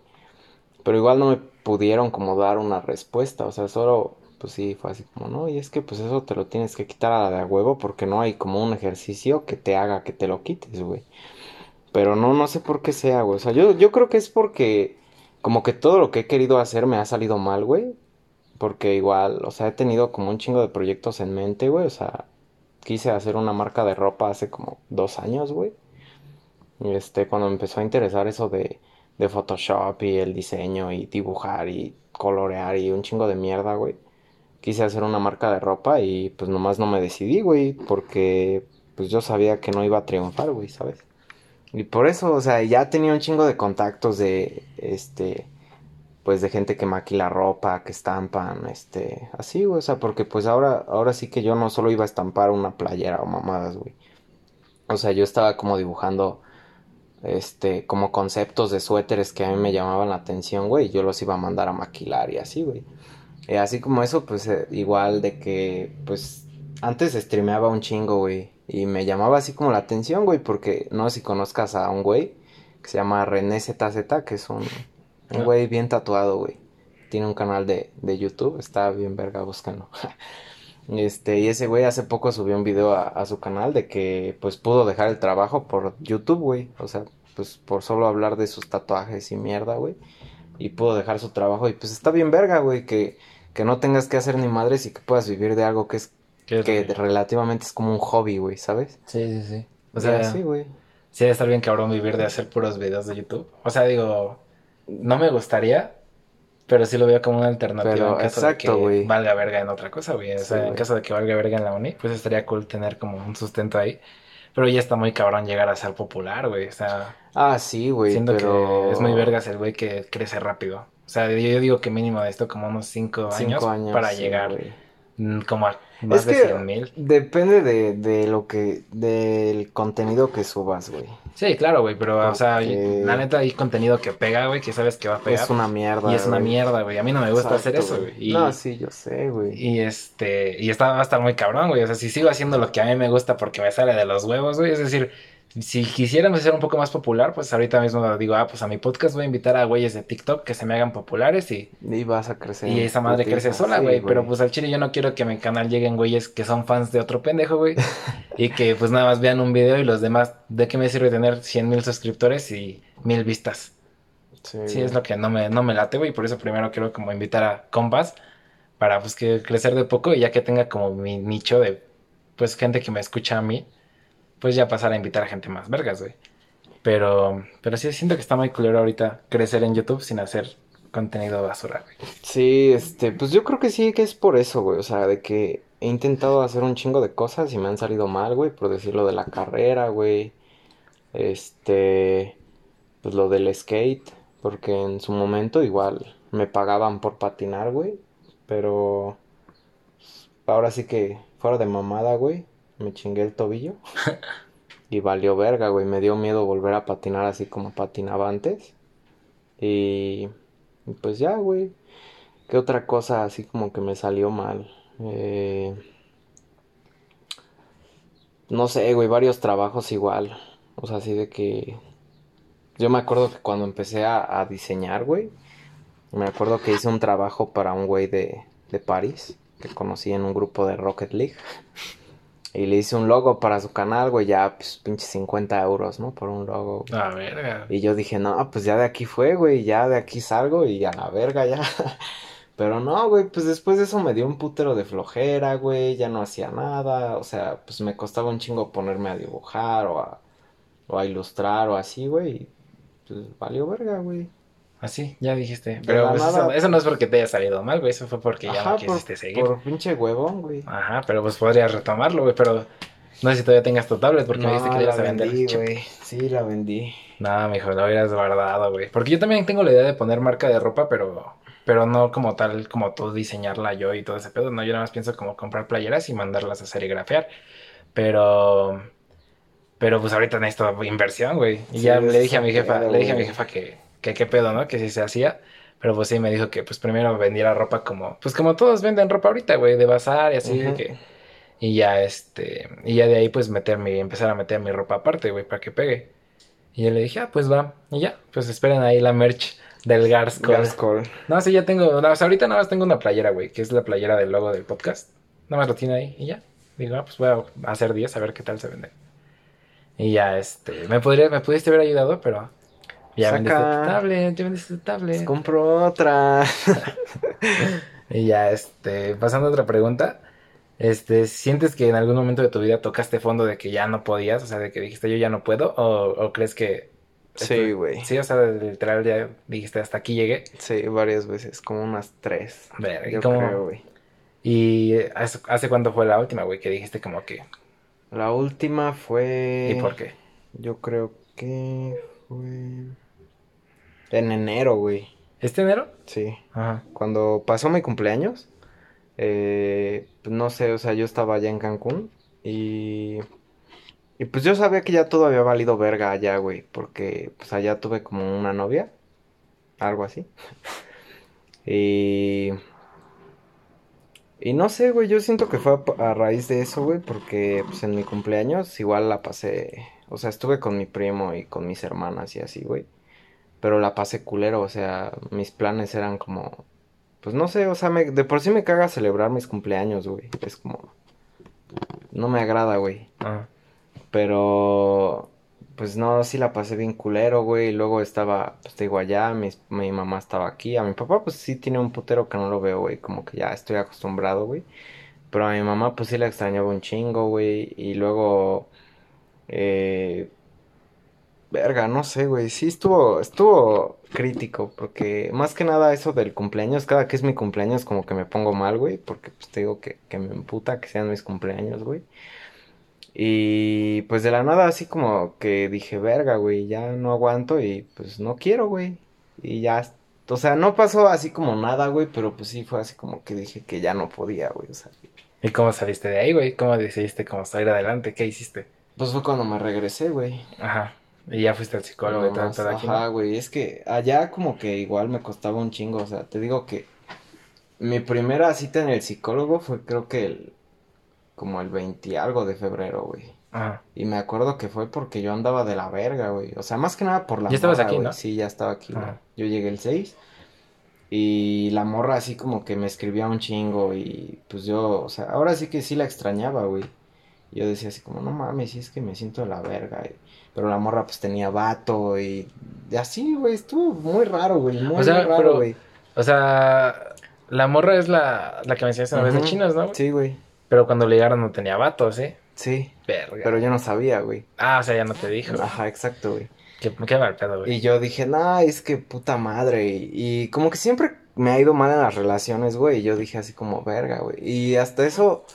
Pero igual no me pudieron como dar una respuesta, o sea, solo, pues sí, fue así como, no, y es que pues eso te lo tienes que quitar a la de huevo porque no hay como un ejercicio que te haga que te lo quites, güey. Pero no, no sé por qué sea, güey. O sea, yo, yo creo que es porque como que todo lo que he querido hacer me ha salido mal, güey. Porque igual, o sea, he tenido como un chingo de proyectos en mente, güey. O sea, quise hacer una marca de ropa hace como dos años, güey. Este, cuando me empezó a interesar eso de, de Photoshop y el diseño y dibujar y colorear y un chingo de mierda, güey. Quise hacer una marca de ropa y pues nomás no me decidí, güey, porque pues yo sabía que no iba a triunfar, güey, ¿sabes? Y por eso, o sea, ya tenía un chingo de contactos de, este, pues de gente que maquila ropa, que estampan, este, así, güey, o sea, porque pues ahora, ahora sí que yo no solo iba a estampar una playera o mamadas, güey. O sea, yo estaba como dibujando, este, como conceptos de suéteres que a mí me llamaban la atención, güey, y yo los iba a mandar a maquilar y así, güey. Y así como eso, pues eh, igual de que, pues, antes streameaba un chingo, güey. Y me llamaba así como la atención, güey, porque no sé si conozcas a un güey que se llama René ZZ, que es un, un No. güey bien tatuado, güey. Tiene un canal de, de YouTube, está bien verga, búscanlo. Este, y ese güey hace poco subió un video a, a su canal de que pues pudo dejar el trabajo por YouTube, güey. O sea, pues por solo hablar de sus tatuajes y mierda, güey. Y pudo dejar su trabajo y pues está bien verga, güey, que, que no tengas que hacer ni madres y que puedas vivir de algo que es ¿Qué es que relativamente es como un hobby, güey, ¿sabes? Sí, sí, sí. O sea, así, güey. sí debe estar bien cabrón vivir de hacer puros videos de YouTube. O sea, digo, no me gustaría, pero sí lo veo como una alternativa Pero, en caso exacto, de que valga verga en otra cosa, güey. O Sí, sea, en caso de que valga verga en la uni, pues estaría cool tener como un sustento ahí. Pero ya está muy cabrón llegar a ser popular, güey. O sea, Ah, sí, güey, siento pero... que es muy vergas el güey que crece rápido. O sea, yo, yo digo que mínimo de esto como unos 5 años, Cinco años para sí, llegar güey. Mm, como más Es de que 100 mil. depende de, de lo que, del contenido que subas, güey. Sí, claro, güey, pero, o sea, la neta hay contenido que pega, güey, que sabes que va a pegar. Es una mierda, y es una güey. mierda, güey. A mí no me gusta hacer eso, güey. Y, No, sí, yo sé, güey. y este, y está, va a estar muy cabrón, güey. O sea, si sigo haciendo lo que a mí me gusta porque me sale de los huevos, güey. Es decir, si quisiéramos ser un poco más popular, pues ahorita mismo digo, ah, pues a mi podcast voy a invitar a güeyes de TikTok que se me hagan populares y, Y vas a crecer. y esa madre crece sola, sí, güey. Pero pues al chile yo no quiero que a mi canal lleguen güeyes que son fans de otro pendejo, güey. y que pues nada más vean un video y los demás, ¿de qué me sirve tener 100 mil suscriptores y mil vistas? Sí, Sí, es lo que no me, no me late, güey. Por eso primero quiero como invitar a compas para pues que crecer de poco y ya que tenga como mi nicho de pues gente que me escucha a mí, pues ya pasar a invitar a gente más vergas, güey. Pero, pero sí siento que está muy culero ahorita crecer en YouTube sin hacer contenido basura, güey. Sí, este, pues yo creo que sí que es por eso, güey. O sea, de que he intentado hacer un chingo de cosas y me han salido mal, güey. Por decirlo de la carrera, güey. Este, pues lo del skate. Porque en su momento igual me pagaban por patinar, güey. Pero pues, ahora sí que fuera de mamada, güey. Me chingué el tobillo. Y valió verga, güey. Me dio miedo volver a patinar así como patinaba antes. Y pues ya, güey. ¿Qué otra cosa así como que me salió mal? Eh, No sé, güey, varios trabajos igual. O sea, así de que... Yo me acuerdo que cuando empecé a, a diseñar, güey, me acuerdo que hice un trabajo para un güey de, de París, que conocí en un grupo de Rocket League. Y le hice un logo para su canal, güey, ya, pues, pinche 50 euros, ¿no? Por un logo. A verga. Y yo dije, no, pues ya de aquí fue, güey, ya de aquí salgo y a la verga ya. Pero no, güey, pues después de eso me dio un putero de flojera, güey, ya no hacía nada, o sea, pues me costaba un chingo ponerme a dibujar o a, o a ilustrar o así, güey, pues valió verga, güey. Así, ya dijiste. Pero la pues, eso, nada. eso no es porque te haya salido mal, güey. Eso fue porque ya no por, quisiste seguir. por pinche huevón, güey. Ajá, pero pues podrías retomarlo, güey. Pero no sé si todavía tengas tu tablet porque me dijiste que la ibas la a vender. vendí, güey, sí, la vendí. No, mijo, lo hubieras guardado, güey. Porque yo también tengo la idea de poner marca de ropa, pero, pero no como tal, como tú diseñarla yo y todo ese pedo. No, yo nada más pienso como comprar playeras y mandarlas a serigrafiar. Pero, pero pues ahorita necesito inversión, güey. Y Sí, ya le dije a mi jefa, le dije a mi jefa que, que qué pedo, ¿no? Que si se hacía. Pero pues sí, me dijo que pues primero vendiera ropa como, pues como todos venden ropa ahorita, güey, de bazar y así, Ujú. que... Y ya, este, y ya de ahí pues meter mi, empezar a meter mi ropa aparte, güey, para que pegue. Y yo le dije, ah, pues va. Y ya, pues esperen ahí la merch del Garscon. Garscol. No, sí, ya tengo, no, o sea, ahorita nada más tengo una playera, güey, que es la playera del logo del podcast. Nada más lo tiene ahí y ya. Digo, ah, pues voy a hacer 10 a ver qué tal se vende. Y ya, este, me podría, me pudiste haber ayudado, pero ya Saca. vendiste tu tablet, ya vendiste tu Pues tablet. compro otra. Y ya, este, pasando a otra pregunta. Este, ¿sientes que en algún momento de tu vida tocaste fondo de que ya no podías? O sea, de que dijiste yo ya no puedo, o, o crees que... Sí, güey. Sí, o sea, literal ya dijiste hasta aquí llegué. Sí, varias veces, como unas tres. Verga, ¿y Yo cómo- creo, güey. ¿Y hace, hace cuánto fue la última, güey, que dijiste como que... La última fue. ¿Y por qué? Yo creo que fue. En enero, güey. ¿Este enero? Sí. Ajá. Cuando pasó mi cumpleaños, eh, pues no sé, o sea, yo estaba allá en Cancún y. Y pues yo sabía que ya todo había valido verga allá, güey, porque pues allá tuve como una novia, algo así. Y. Y no sé, güey, yo siento que fue a, a raíz de eso, güey, porque pues en mi cumpleaños igual la pasé, o sea, estuve con mi primo y con mis hermanas y así, güey. Pero la pasé culero, o sea, mis planes eran como, pues no sé, o sea, me, de por sí me caga celebrar mis cumpleaños, güey. Es como, no me agrada, güey. Ah. Pero, pues no, sí la pasé bien culero, güey. Y luego estaba, pues te digo, allá, mis- mi, mamá estaba aquí. A mi papá, pues sí tiene un putero que no lo veo, güey. Como que ya estoy acostumbrado, güey. Pero a mi mamá, pues sí la extrañaba un chingo, güey. Y luego, eh, verga, no sé, güey. Sí estuvo, estuvo crítico. Porque más que nada eso del cumpleaños, cada que es mi cumpleaños, como que me pongo mal, güey. Porque pues te digo que, que me emputa que sean mis cumpleaños, güey. Y pues de la nada así como que dije, verga, güey, ya no aguanto y pues no quiero, güey. Y ya, o sea, no pasó así como nada, güey, pero pues sí fue así como que dije que ya no podía, güey, o sea. ¿Y cómo saliste de ahí, güey? ¿Cómo decidiste cómo salir adelante? ¿Qué hiciste? Pues fue cuando me regresé, güey. Ajá. Y ya fuiste al psicólogo y todo, todo aquí, ¿no? Ajá, güey, es que allá como que igual me costaba un chingo, o sea, te digo que mi primera cita en el psicólogo fue creo que el, como el 20 y algo de febrero, güey. Ajá. Y me acuerdo que fue porque yo andaba de la verga, güey. O sea, más que nada por la Ya estabas morra, aquí. ¿no? Sí, ya estaba aquí, güey. Yo llegué el 6 y la morra así como que me escribía un chingo y pues yo, o sea, ahora sí que sí la extrañaba, güey. Yo decía así como, no mames, sí es que me siento de la verga. y- Pero la morra pues tenía vato y, y así, güey, estuvo muy raro, güey. Muy, O sea, muy raro, güey. O sea, la morra es la, la que me enseñaste una vez de Ujú. chinos, ¿no? Sí, güey. Pero cuando le llegaron no tenía vatos, ¿sí? Sí, Verga. pero yo no sabía, güey. Ah, o sea, ya no te dijo. Ajá, exacto, güey. Qué, qué mal pedo, güey. Y yo dije, nah, es que puta madre. Y, y como que siempre me ha ido mal en las relaciones, güey. Y yo dije así como, verga, güey. Y hasta eso,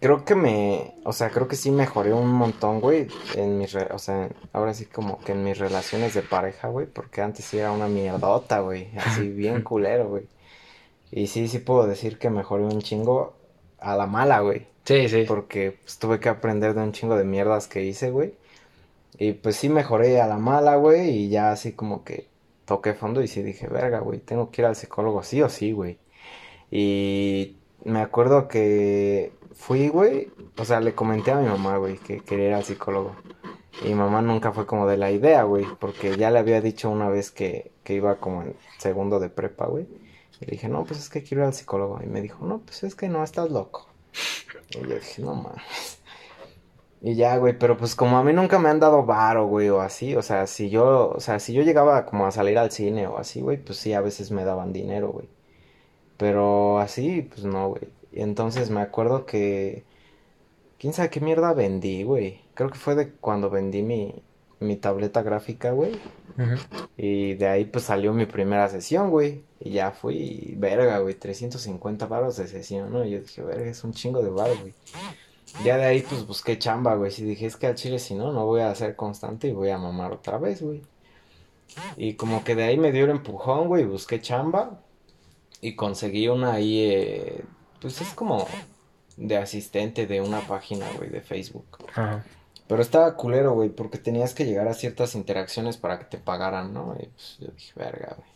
creo que me, o sea, creo que sí mejoré un montón, güey. En mis, re- o sea, ahora sí como que en mis relaciones de pareja, güey. Porque antes sí era una mierdota, güey. Así bien culero, güey. Y sí, sí puedo decir que mejoré un chingo a la mala, güey. Sí, sí. Porque pues, tuve que aprender de un chingo de mierdas que hice, güey. Y pues sí mejoré a la mala, güey. Y ya así como que toqué fondo y sí dije, verga, güey, tengo que ir al psicólogo, sí o sí, güey. Y me acuerdo que fui, güey. O sea, le comenté a mi mamá, güey, que quería ir al psicólogo. Y mi mamá nunca fue como de la idea, güey. Porque ya le había dicho una vez que, que iba como en segundo de prepa, güey. Y le dije, no, pues es que quiero ir al psicólogo. Y me dijo, no, pues es que no, estás loco. Y yo dije, no mames. Y ya, güey, pero pues como a mí nunca me han dado varo, güey, o así, o sea, si yo, o sea, si yo llegaba como a salir al cine o así, güey, pues sí, a veces me daban dinero, güey. Pero así, pues no, güey. Y entonces me acuerdo que, quién sabe qué mierda vendí, güey. Creo que fue de cuando vendí mi, mi tableta gráfica, güey. Y de ahí pues salió mi primera sesión, güey. Y ya fui, verga, güey, 350 varos de sesión, ¿no? Y yo dije, verga, es un chingo de varo, güey. Ya de ahí pues busqué chamba, güey. Sí dije, es que al chile si no, no voy a ser constante y voy a mamar otra vez, güey. Y como que de ahí me dio el empujón, güey, busqué chamba. Y conseguí una ahí, eh, pues es como de asistente de una página, güey, de Facebook. Ajá. Pero estaba culero, güey, porque tenías que llegar a ciertas interacciones para que te pagaran, ¿no? Y pues yo dije, verga, güey.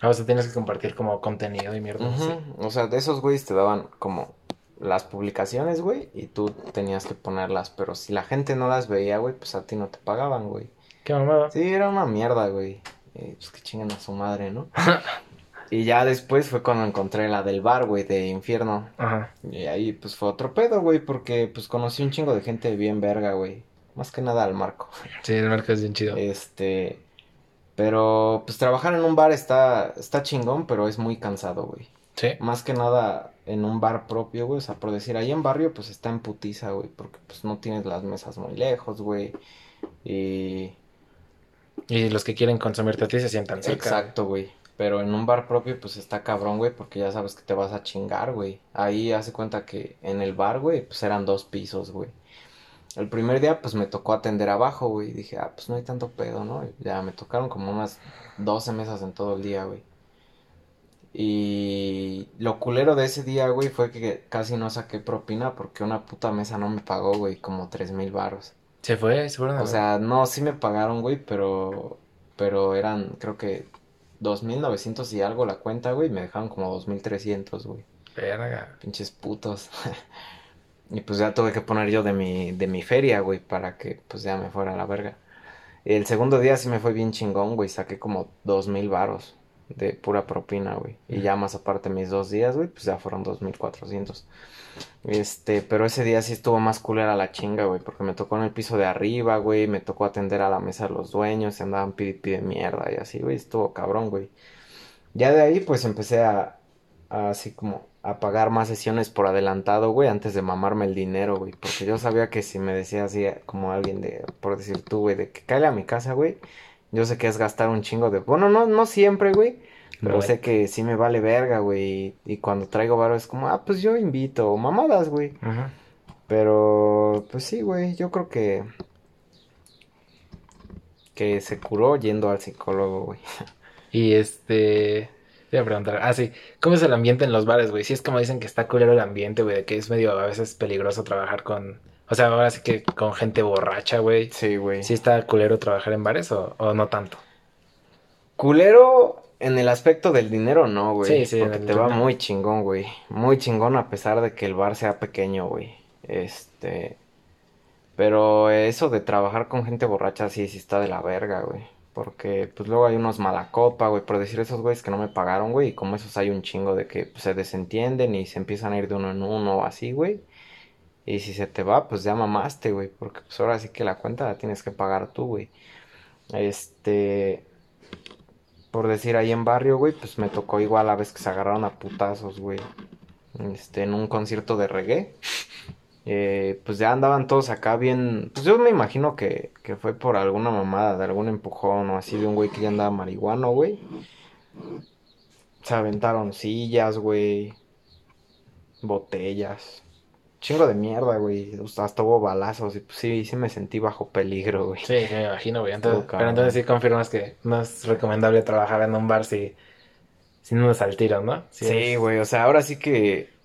Ah, o sea, tienes que compartir como contenido y mierda. así. Ujú, O sea, de esos güeyes te daban como las publicaciones, güey, y tú tenías que ponerlas, pero si la gente no las veía, güey, pues a ti no te pagaban, güey. Qué mamada. Sí, era una mierda, güey. Eh, pues que chingan a su madre, ¿no? y ya después fue cuando encontré la del bar, güey, de infierno. Ajá. Y ahí pues fue otro pedo, güey, porque pues conocí un chingo de gente bien verga, güey. Más que nada al Marco. Sí, el marco es bien chido. Este, pero pues trabajar en un bar está, está chingón, pero es muy cansado, güey. Sí. Más que nada en un bar propio, güey. O sea, por decir, ahí en barrio, pues está en putiza, güey. Porque pues no tienes las mesas muy lejos, güey. Y. Y los que quieren consumirte a ti se sientan cerca. Exacto, güey. Pero en un bar propio, pues está cabrón, güey. Porque ya sabes que te vas a chingar, güey. Ahí hace cuenta que en el bar, güey, pues eran dos pisos, güey. El primer día, pues me tocó atender abajo, güey. Dije, ah, pues no hay tanto pedo, ¿no? Y ya me tocaron como unas 12 mesas en todo el día, güey. Y lo culero de ese día, güey, fue que casi no saqué propina porque una puta mesa no me pagó, güey, como tres mil varos. Se fue, se fueron O sea, no, sí me pagaron, güey, pero, pero eran, creo que, 2.900 y algo la cuenta, güey, me dejaron como 2.300, güey. Verga. Pinches putos. y pues ya tuve que poner yo de mi, de mi feria, güey, para que pues ya me fuera a la verga. El segundo día sí me fue bien chingón, güey. Saqué como dos mil varos de pura propina, güey. Y ya más aparte mis dos días, güey, pues ya fueron dos mil cuatrocientos. Este, pero ese día sí estuvo más culera la chinga, güey, porque me tocó en el piso de arriba, güey, me tocó atender a la mesa de los dueños, se andaban pide pide mierda y así, güey, estuvo cabrón, güey. Ya de ahí, pues empecé a, a así como a pagar más sesiones por adelantado, güey, antes de mamarme el dinero, güey, porque yo sabía que si me decía así como alguien de, por decir tú, güey, de que cállate a mi casa, güey, yo sé que es gastar un chingo de, bueno, no, no siempre, güey, pero sé que sí me vale verga, güey. Y cuando traigo varo es como, ah, pues yo invito. O mamadas, güey. Pero, pues sí, güey. Yo creo que. Que se curó yendo al psicólogo, güey. Y este. Te voy a preguntar. Ah, sí. ¿Cómo es el ambiente en los bares, güey? Si es como dicen que está culero el ambiente, güey. Que es medio a veces peligroso trabajar con. O sea, ahora sí que con gente borracha, güey. Sí, güey. ¿Sí está culero trabajar en bares o, o no tanto? Culero en el aspecto del dinero, no, güey. Sí, sí, Porque te va muy chingón, güey. Muy chingón a pesar de que el bar sea pequeño, güey. Este. Pero eso de trabajar con gente borracha sí, sí está de la verga, güey. Porque pues luego hay unos malacopa, güey, por decir esos güeyes que no me pagaron, güey. Y como esos hay un chingo de que pues, se desentienden y se empiezan a ir de uno en uno o así, güey. Y si se te va, pues ya mamaste, güey. Porque pues ahora sí que la cuenta la tienes que pagar tú, güey. Este por decir ahí en barrio, güey, pues me tocó igual a vez que se agarraron a putazos, güey. Este, en un concierto de reggae. Eh, pues ya andaban todos acá bien. Pues yo me imagino que, que fue por alguna mamada, de algún empujón o así de un güey que ya andaba marihuano, güey. Se aventaron sillas, güey. Botellas chingo de mierda, güey. Hasta hubo balazos y pues sí, sí me sentí bajo peligro, güey. Sí, me imagino, güey. Entonces, pero entonces sí confirmas que no es recomendable trabajar en un bar si, si no es al tiro, ¿no? sí, güey. O sea, ahora sí que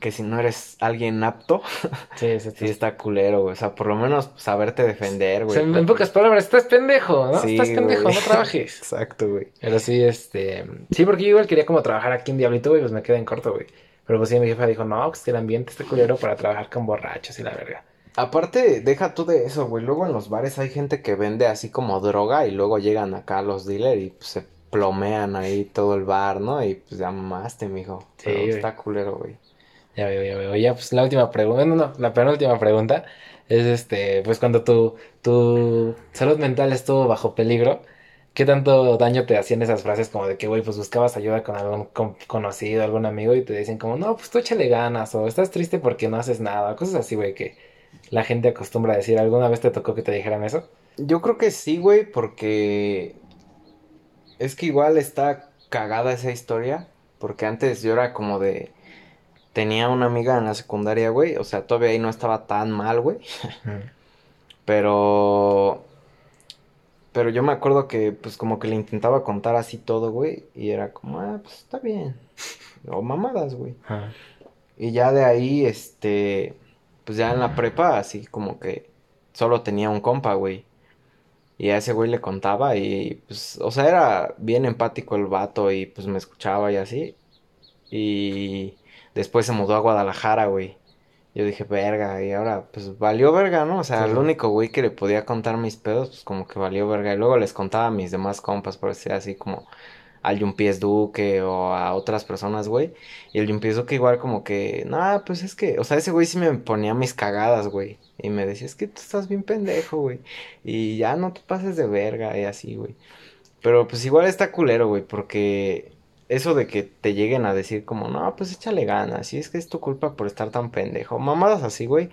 que si no eres alguien apto, sí, sí, sí, está culero, güey. O sea, por lo menos saberte defender, güey. en pocas palabras, estás pendejo, ¿no? estás pendejo, no trabajes. Exacto, güey. Pero sí, este... Sí, porque yo igual quería como trabajar aquí en Diablito, güey, pues me quedé en corto, güey. Pero pues sí, mi jefa dijo, no, pues el ambiente está culero para trabajar con borrachos y la verga. Aparte, deja tú de eso, güey. Luego en los bares hay gente que vende así como droga y luego llegan acá los dealers y pues, se plomean ahí todo el bar, ¿no? Y pues ya mamaste, mijo. Sí, Pero está culero, güey. Ya veo, ya veo. Ya, pues la última pregunta, no, no, la penúltima pregunta es este, pues cuando tu, tu salud mental estuvo bajo peligro, ¿Qué tanto daño te hacían esas frases como de que, güey, pues buscabas ayuda con algún conocido, algún amigo y te dicen como, no, pues tú échale ganas o estás triste porque no haces nada, cosas así, güey, que la gente acostumbra a decir. ¿Alguna vez te tocó que te dijeran eso? Yo creo que sí, güey, porque es que igual está cagada esa historia, porque antes yo era como de... Tenía una amiga en la secundaria, güey, o sea, todavía ahí no estaba tan mal, güey. Pero pero yo me acuerdo que, pues, como que le intentaba contar así todo, güey. Y era como, ah, pues está bien. O mamadas, güey. Y ya de ahí, este. Pues ya en la prepa, así como que solo tenía un compa, güey. Y a ese güey le contaba y, pues, o sea, era bien empático el vato y, pues, me escuchaba y así. Y después se mudó a Guadalajara, güey. Yo dije, verga, y ahora, pues valió verga, ¿no? O sea, el único güey que le podía contar mis pedos, pues como que valió verga. Y luego les contaba a mis demás compas, por decir así, como al Jumpies Duque o a otras personas, güey. Y el Jumpies Duque igual como que, no, pues es que, o sea, ese güey sí me ponía mis cagadas, güey. Y me decía, es que tú estás bien pendejo, güey. Y ya no te pases de verga y así, güey. Pero pues igual está culero, güey, porque eso de que te lleguen a decir como, no, pues échale ganas, y es que es tu culpa por estar tan pendejo. Mamadas así, güey.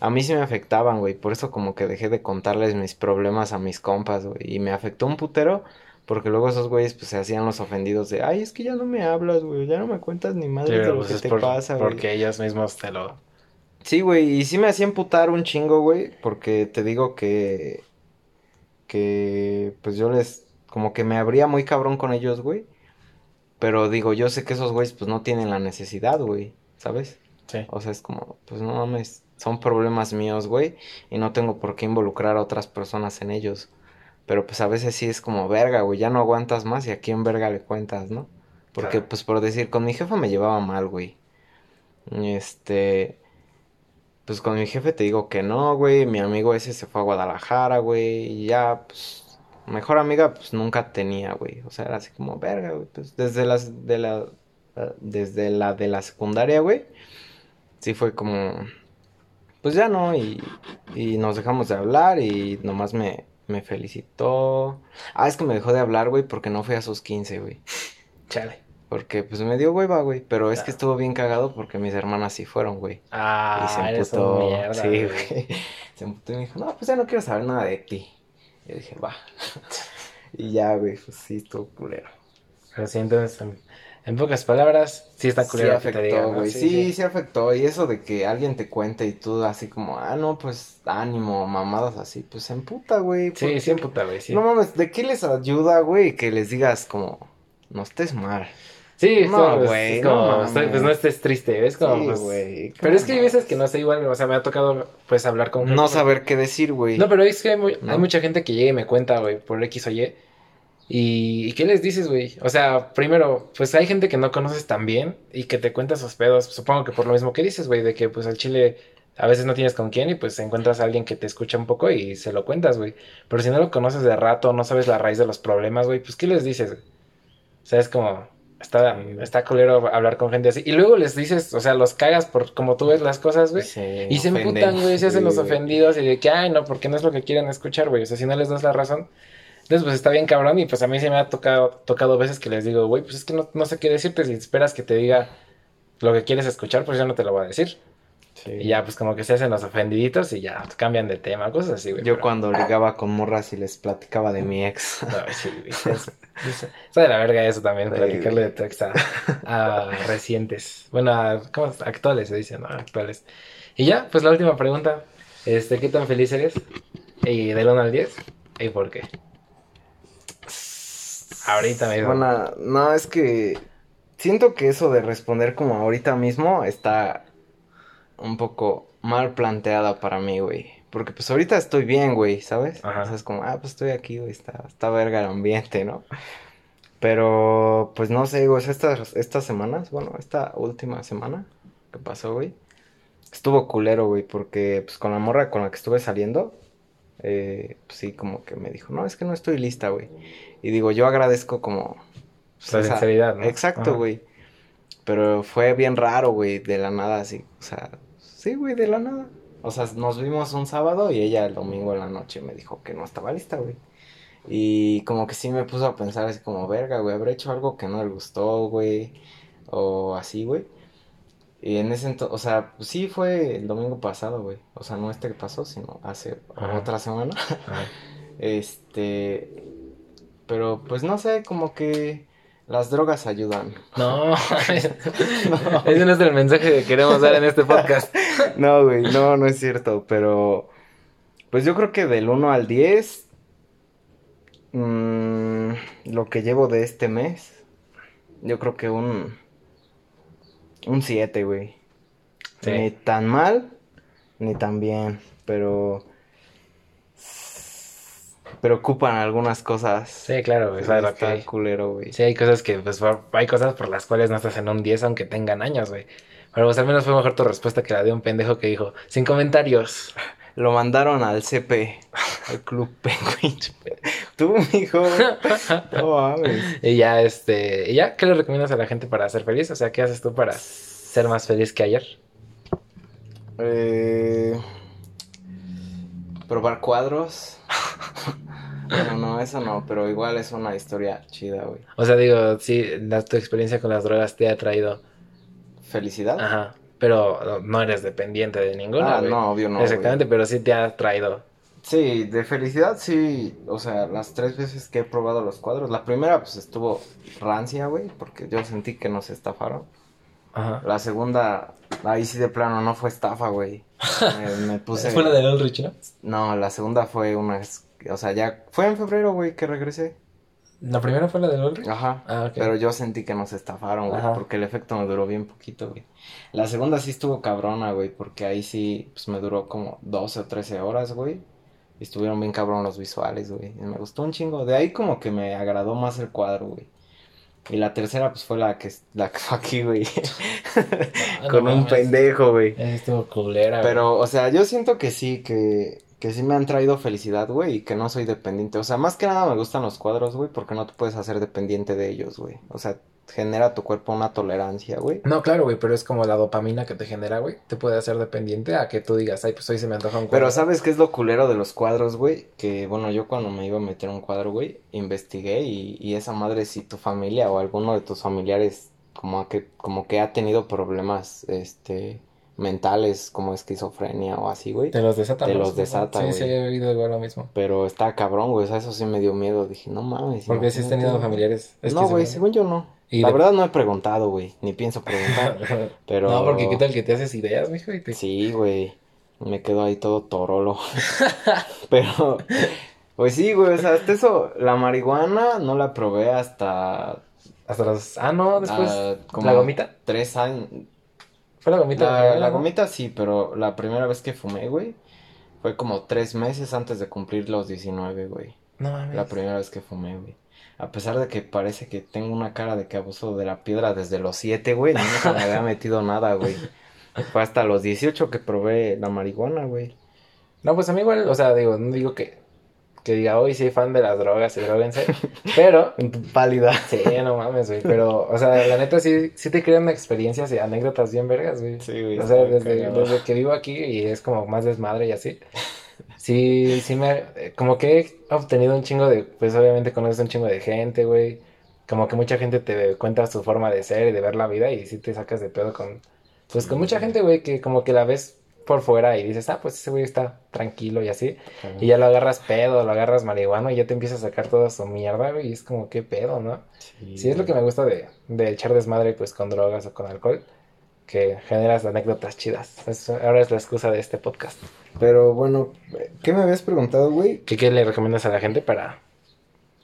A mí sí me afectaban, güey. Por eso como que dejé de contarles mis problemas a mis compas, güey. Y me afectó un putero. Porque luego esos güeyes pues se hacían los ofendidos de, ay, es que ya no me hablas, güey. Ya no me cuentas ni madre de lo pues, que te pasa, güey. Porque ellos mismos te lo... Sí, güey. Y sí me hacían putar un chingo, güey. Porque te digo que... Que... Pues yo les... Como que me abría muy cabrón con ellos, güey. Pero digo, yo sé que esos güeyes pues no tienen la necesidad, güey, ¿sabes? Sí. O sea, es como, pues no mames, son problemas míos, güey, y no tengo por qué involucrar a otras personas en ellos. Pero pues a veces sí es como, verga, güey, ya no aguantas más y a quién verga le cuentas, ¿no? Porque pues por decir, con mi jefa me llevaba mal, güey. Este, pues con mi jefe te digo que no, güey. Mi amigo ese se fue a Guadalajara, güey. Y ya, pues, mejor amiga, pues nunca tenía, güey. O sea, era así como, verga, güey. Pues desde las, de la, desde la de la secundaria, güey. Sí fue como, pues ya no. Y, y nos dejamos de hablar y nomás me, me felicitó. Ah, es que me dejó de hablar, güey, porque no fui a sus 15, güey. Chale. Porque pues me dio hueva, güey. Pero es que estuvo bien cagado porque mis hermanas sí fueron, güey. Ah, y se eres un emputó. mierda, sí, güey. Se emputó y me dijo, no, pues ya no quiero saber nada de ti. Y yo dije, va. y ya, güey, pues sí, estuvo culero. Pero sí, entonces, en, en pocas palabras, sí está Sí culero que afectó, te digan, ¿no? güey. Sí, sí, afectó. Y eso de que alguien te cuente y tú así como, ah, no, pues ánimo, mamadas así, pues se emputa, güey. Sí, porque- sí, puta, güey, sí. No mames, ¿de qué les ayuda, güey? Que les digas como, no estés mal. Sí, No, pues, güey, es como, no estoy- pues no estés triste, ¿ves? Como, Sí, pues, güey. Pero es que hay veces que no sé igual, o sea, me ha tocado, pues, hablar con No gente- saber qué decir, güey. No, pero es que hay, mu- ¿No? hay mucha gente que llega y me cuenta, güey, por X o Y. Y, ¿y qué les dices, güey? O sea, primero, pues hay gente que no conoces tan bien y que te cuenta sus pedos. Supongo que por lo mismo que dices, güey, de que pues al chile a veces no tienes con quién y pues encuentras a alguien que te escucha un poco y se lo cuentas, güey. Pero si no lo conoces de rato, no sabes la raíz de los problemas, güey, pues ¿qué les dices? O sea, es como, está, está culero hablar con gente así. Y luego les dices, o sea, los cagas por como tú ves las cosas, güey. Y se ofenden. emputan, güey, se hacen los ofendidos y de que, ay, no, porque no es lo que quieren escuchar, güey. O sea, si no les das la razón, entonces pues está bien cabrón. Y pues a mí se me ha tocado, tocado veces que les digo, güey, pues es que no, no sé qué decirte. Si esperas que te diga lo que quieres escuchar, pues yo no te lo voy a decir. Sí. Y ya, pues como que se hacen los ofendiditos y ya cambian de tema, cosas así, güey. Yo pero- cuando ligaba con morras y les platicaba de mi ex. No, sí, güey, de la verga eso también, Sí, platicarle de tu ex a, a recientes. Bueno, a, ¿cómo? es? Actuales se dice, ¿no? Actuales. Y ya, pues la última pregunta. Este, ¿qué tan feliz eres? Y del 1 al 10. ¿Y por qué? Ahorita mismo. Bueno, no, es que siento que eso de responder como ahorita mismo está un poco mal planteada para mí, güey. Porque pues ahorita estoy bien, güey, ¿sabes? Ajá. O sea, es como, ah, pues estoy aquí, güey, está, está verga el ambiente, ¿no? Pero, pues no sé, güey, estas, estas semanas, bueno, esta última semana que pasó, güey, estuvo culero, güey, porque pues con la morra con la que estuve saliendo, eh, pues sí, como que me dijo, no, es que no estoy lista, güey. Y digo, yo agradezco como... pues, La esa- sinceridad, ¿no? Exacto, Ajá. güey. Pero fue bien raro, güey, de la nada, así, o sea, sí, güey, de la nada. O sea, nos vimos un sábado y ella el domingo en la noche me dijo que no estaba lista, güey. Y como que sí me puso a pensar así como, verga, güey, habré hecho algo que no le gustó, güey. O así, güey. Y en ese entonces, o sea, pues sí fue el domingo pasado, güey. O sea, no este que pasó, sino hace Ajá. otra semana. Ajá. Este, pero pues no sé, como que las drogas ayudan. No, ese no es el mensaje que queremos dar en este podcast. No, güey, no, no es cierto, pero pues yo creo que del 1 al 10, mm, lo que llevo de este mes, yo creo que un, un 7, güey. Sí. Ni tan mal, ni tan bien, pero preocupan algunas cosas. Sí, claro, güey, sabes lo Está que- culero, güey. Sí, hay cosas que, pues, hay cosas por las cuales no estás en un 10 aunque tengan años, güey. Pero pues al menos fue mejor tu respuesta que la de un pendejo que dijo, sin comentarios. Lo mandaron al CP, al Club Penguin. Tú, mijo. No mames. Y ya, este, y ya, ¿qué le recomiendas a la gente para ser feliz? O sea, ¿qué haces tú para ser más feliz que ayer? Eh, probar cuadros. Bueno, no, eso no, pero igual es una historia chida, güey. O sea, digo, sí, la- tu experiencia con las drogas te ha traído, ¿Felicidad? ajá, pero no eres dependiente de ninguna, ah, güey. no, obvio no. güey. Exactamente, pero sí te ha traído. Sí, de felicidad sí. O sea, las tres veces que he probado los cuadros. La primera, pues estuvo rancia, güey, porque yo sentí que nos estafaron. Ajá. La segunda, ahí sí de plano no fue estafa, güey. Me, me puse. Fue la del Ulrich, ¿no? No, la segunda fue una. O sea, ya fue en febrero, güey, que regresé. ¿La primera fue la del Ulrich? Ajá. Ah, ok. Pero yo sentí que nos estafaron, güey, Ajá. porque el efecto me duró bien poquito, güey. La segunda sí estuvo cabrona, güey, porque ahí sí, pues me duró como 12 o 13 horas, güey. Y estuvieron bien cabrón los visuales, güey. y Me gustó un chingo. De ahí como que me agradó más el cuadro, güey. Y la tercera, pues fue la que, la que fue aquí, güey. Con no un mames. pendejo, güey. Esa estuvo culera, Pero, o sea, yo siento que sí, que, que sí me han traído felicidad, güey, y que no soy dependiente. O sea, más que nada me gustan los cuadros, güey, porque no te puedes hacer dependiente de ellos, güey. O sea, genera tu cuerpo una tolerancia, güey. No, claro, güey, pero es como la dopamina que te genera, güey. Te puede hacer dependiente a que tú digas, ay, pues hoy se me antoja un cuadro. Pero ¿sabes qué es lo culero de los cuadros, güey? Que, bueno, yo cuando me iba a meter un cuadro, güey, investigué y, y esa madre, si tu familia o alguno de tus familiares como que, como que ha tenido problemas, este, mentales, como esquizofrenia o así, güey. Te los desata, Te ¿no? los desata, Sí, güey. sí, he oído igual lo mismo. Pero está cabrón, güey, o sea, eso sí me dio miedo. Dije, no mames. Porque si has tenido familiares. No, güey, según yo no. Y La de- verdad no he preguntado, güey, ni pienso preguntar. Pero... No, porque qué tal que te haces ideas, mijo, y te... Sí, güey. Me quedo ahí todo torolo. Pero, pues sí, güey. O sea, hasta eso, la marihuana no la probé hasta. Hasta los... Ah, no, después... ah, como ¿La gomita? Tres años. Fue la gomita. La, primera, la ¿no? gomita sí, pero la primera vez que fumé, güey, fue como tres meses antes de cumplir los 19, güey. No mames. La primera vez que fumé, güey. A pesar de que parece que tengo una cara de que abuso de la piedra desde los 7, güey, nunca me había metido nada, güey. Fue hasta los 18 que probé la marihuana, güey. No, pues a mí igual, o sea, digo, no digo que, que diga, hoy soy fan de las drogas y droguense, pero, En tu pálida. sí, no mames, güey, pero, o sea, la neta sí, sí te crean experiencias y anécdotas bien vergas, güey. Sí, güey. O sea, desde, desde que vivo aquí y es como más desmadre y así. Sí, sí me, como que he obtenido un chingo de, pues obviamente conoces un chingo de gente, güey. Como que mucha gente te cuenta su forma de ser y de ver la vida y sí te sacas de pedo con, pues con mucha gente, güey, que como que la ves por fuera y dices, ah, pues ese güey está tranquilo y así. Y ya lo agarras pedo, lo agarras marihuana y ya te empieza a sacar toda su mierda, güey. Y es como, qué pedo, ¿no? Sí, es lo que me gusta de, de echar desmadre, pues, con drogas o con alcohol. Que generas anécdotas chidas. Es- ahora es la excusa de este podcast. Pero bueno, ¿qué me habías preguntado, güey? ¿Qué, qué le recomiendas a la gente para,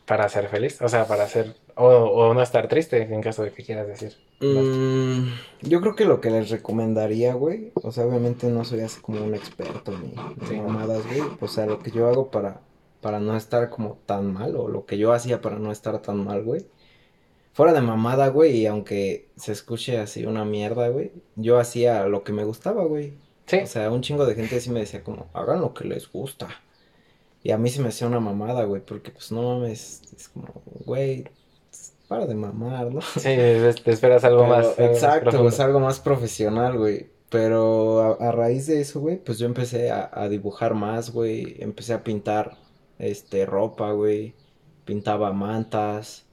para ser feliz? O sea, para ser... O, o no estar triste, en caso de que quieras decir. Mm, yo creo que lo que les recomendaría, güey, o sea, obviamente no soy así como un experto ni, ni Sí. mamadas, güey, o sea, lo que yo hago para, para no estar como tan mal, o lo que yo hacía para no estar tan mal, güey, fuera de mamada, güey, y aunque se escuche así una mierda, güey, yo hacía lo que me gustaba, güey, Sí. o sea, un chingo de gente sí me decía como, hagan lo que les gusta, y a mí se me hacía una mamada, güey, porque pues no mames, es como, güey, para de mamar, ¿no? Sí, te esperas algo Pero, más. eh, Exacto, profundo. es algo más profesional, güey. Pero a, a raíz de eso, güey, pues yo empecé a, a dibujar más, güey. Empecé a pintar, este, ropa, güey. Pintaba mantas.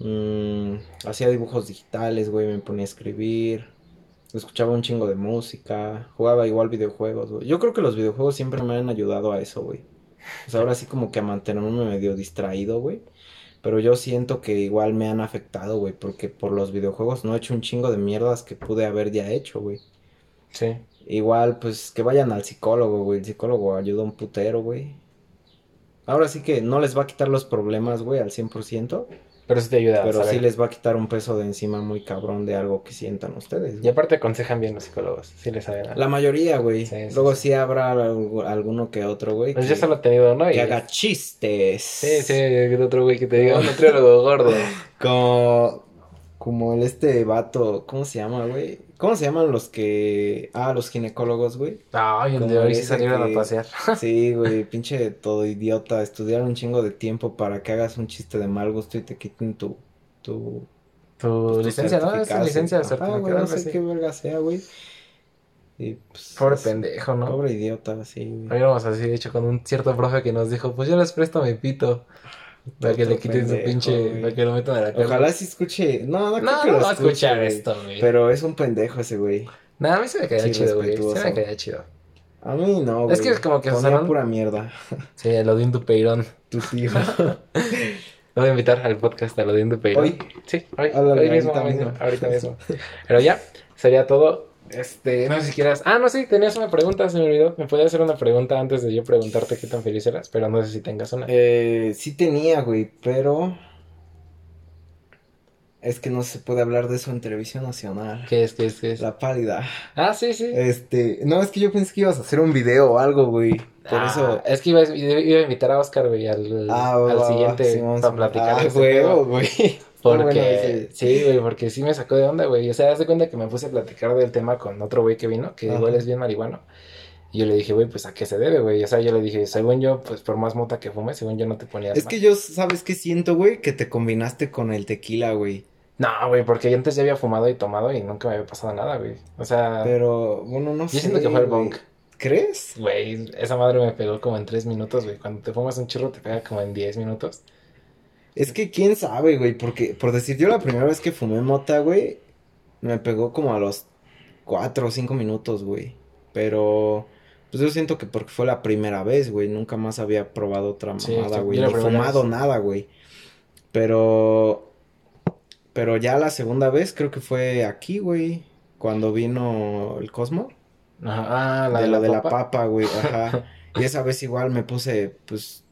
mm, hacía dibujos digitales, güey. Me ponía a escribir. Escuchaba un chingo de música. Jugaba igual videojuegos, güey. Yo creo que los videojuegos siempre me han ayudado a eso, güey. O sea, ahora sí como que a mantenerme medio distraído, güey. Pero yo siento que igual me han afectado, güey, porque por los videojuegos no he hecho un chingo de mierdas que pude haber ya hecho, güey. Sí. Igual, pues, que vayan al psicólogo, güey. El psicólogo ayuda un putero, güey. Ahora sí que no les va a quitar los problemas, güey, al 100%, Pero sí te ayuda a pero saber. sí les va a quitar un peso de encima muy cabrón de algo que sientan ustedes. Y aparte aconsejan bien los psicólogos. Sí les saben. La mayoría, güey. Sí, sí, Luego sí. sí, habrá algu- alguno que otro, güey, Pues que, yo solo he tenido uno y... que haga chistes. Sí, sí, otro güey que te diga un nutriólogo gordo. Como, como el este vato, ¿cómo se llama, güey? ¿Cómo se llaman los que... Ah, los ginecólogos, güey. Ay, el de hoy salieron que- a pasear. Sí, güey, pinche todo idiota. Estudiar un chingo de tiempo para que hagas un chiste de mal gusto y te quiten tu... tu Tu pues, tu licencia, ¿no? Es certificado, licencia sí. Ajá, certificada, güey, no sé qué verga sea, güey. Y, pues, Pobre es- pendejo, ¿no? Pobre idiota, sí, güey. Habíamos así hecho con un cierto profe que nos dijo, pues yo les presto mi pito. Para que le quiten su pinche, güey. para que lo metan a la cárcel. Ojalá sí escuche... No, no, creo No, que no lo va a escuchar esto, güey. Pero es un pendejo ese güey. Nada, a mí se me caía Sí, chido, güey. Se me caía chido. A mí no, güey. Es que es como que Ponía son- pura mierda. Sí, el Odín Dupeirón. Tu tío. Lo voy a invitar al podcast al Odín Dupeirón. ¿Hoy? Sí, hoy mismo, mismo. ahorita mismo. Pero ya, sería todo. Este, no sé si quieras. Ah, no, sí, tenías una pregunta, se me olvidó. Me podía hacer una pregunta antes de yo preguntarte qué tan feliz eras, pero no sé si tengas una. Eh, sí tenía, güey, pero... Es que no se puede hablar de eso en televisión nacional. ¿Qué es, qué es, qué es? La pálida. Ah, sí, sí. Este, no, es que yo pensé que ibas a hacer un video o algo, güey. Por Ah, eso... Es que iba, iba a invitar a Oscar, güey, al, Ah, al va, va, siguiente para platicar. Ah, pedo. güey. bueno Porque, sí, güey, porque sí me sacó de onda, güey. O sea, haz de cuenta que me puse a platicar del tema con otro güey que vino, que Ajá. igual es bien marihuano. Y yo le dije, güey, pues a qué se debe, güey. O sea, yo le dije, según yo, pues por más mota que fumes, según yo no te ponías Es mal. que yo, ¿sabes qué siento, güey? Que te combinaste con el tequila, güey. No, güey, porque yo antes ya había fumado y tomado y nunca me había pasado nada, güey. O sea, Pero, bueno, no sé. yo siento que fue el bong. ¿Crees? Güey, esa madre me pegó como en tres minutos, güey. Cuando te fumas un churro te pega como en diez minutos. Es que quién sabe, güey, porque, por decir, yo la primera vez que fumé mota, güey, me pegó como a los cuatro o cinco minutos, güey. Pero, pues yo siento que porque fue la primera vez, güey, nunca más había probado otra mamada, sí, güey, ni fumado vez. nada, güey. Pero, pero ya la segunda vez creo que fue aquí, güey, cuando vino el Cosmo. Ajá, ah, la de la de la papa. papa, güey, ajá. Y esa vez igual me puse, pues,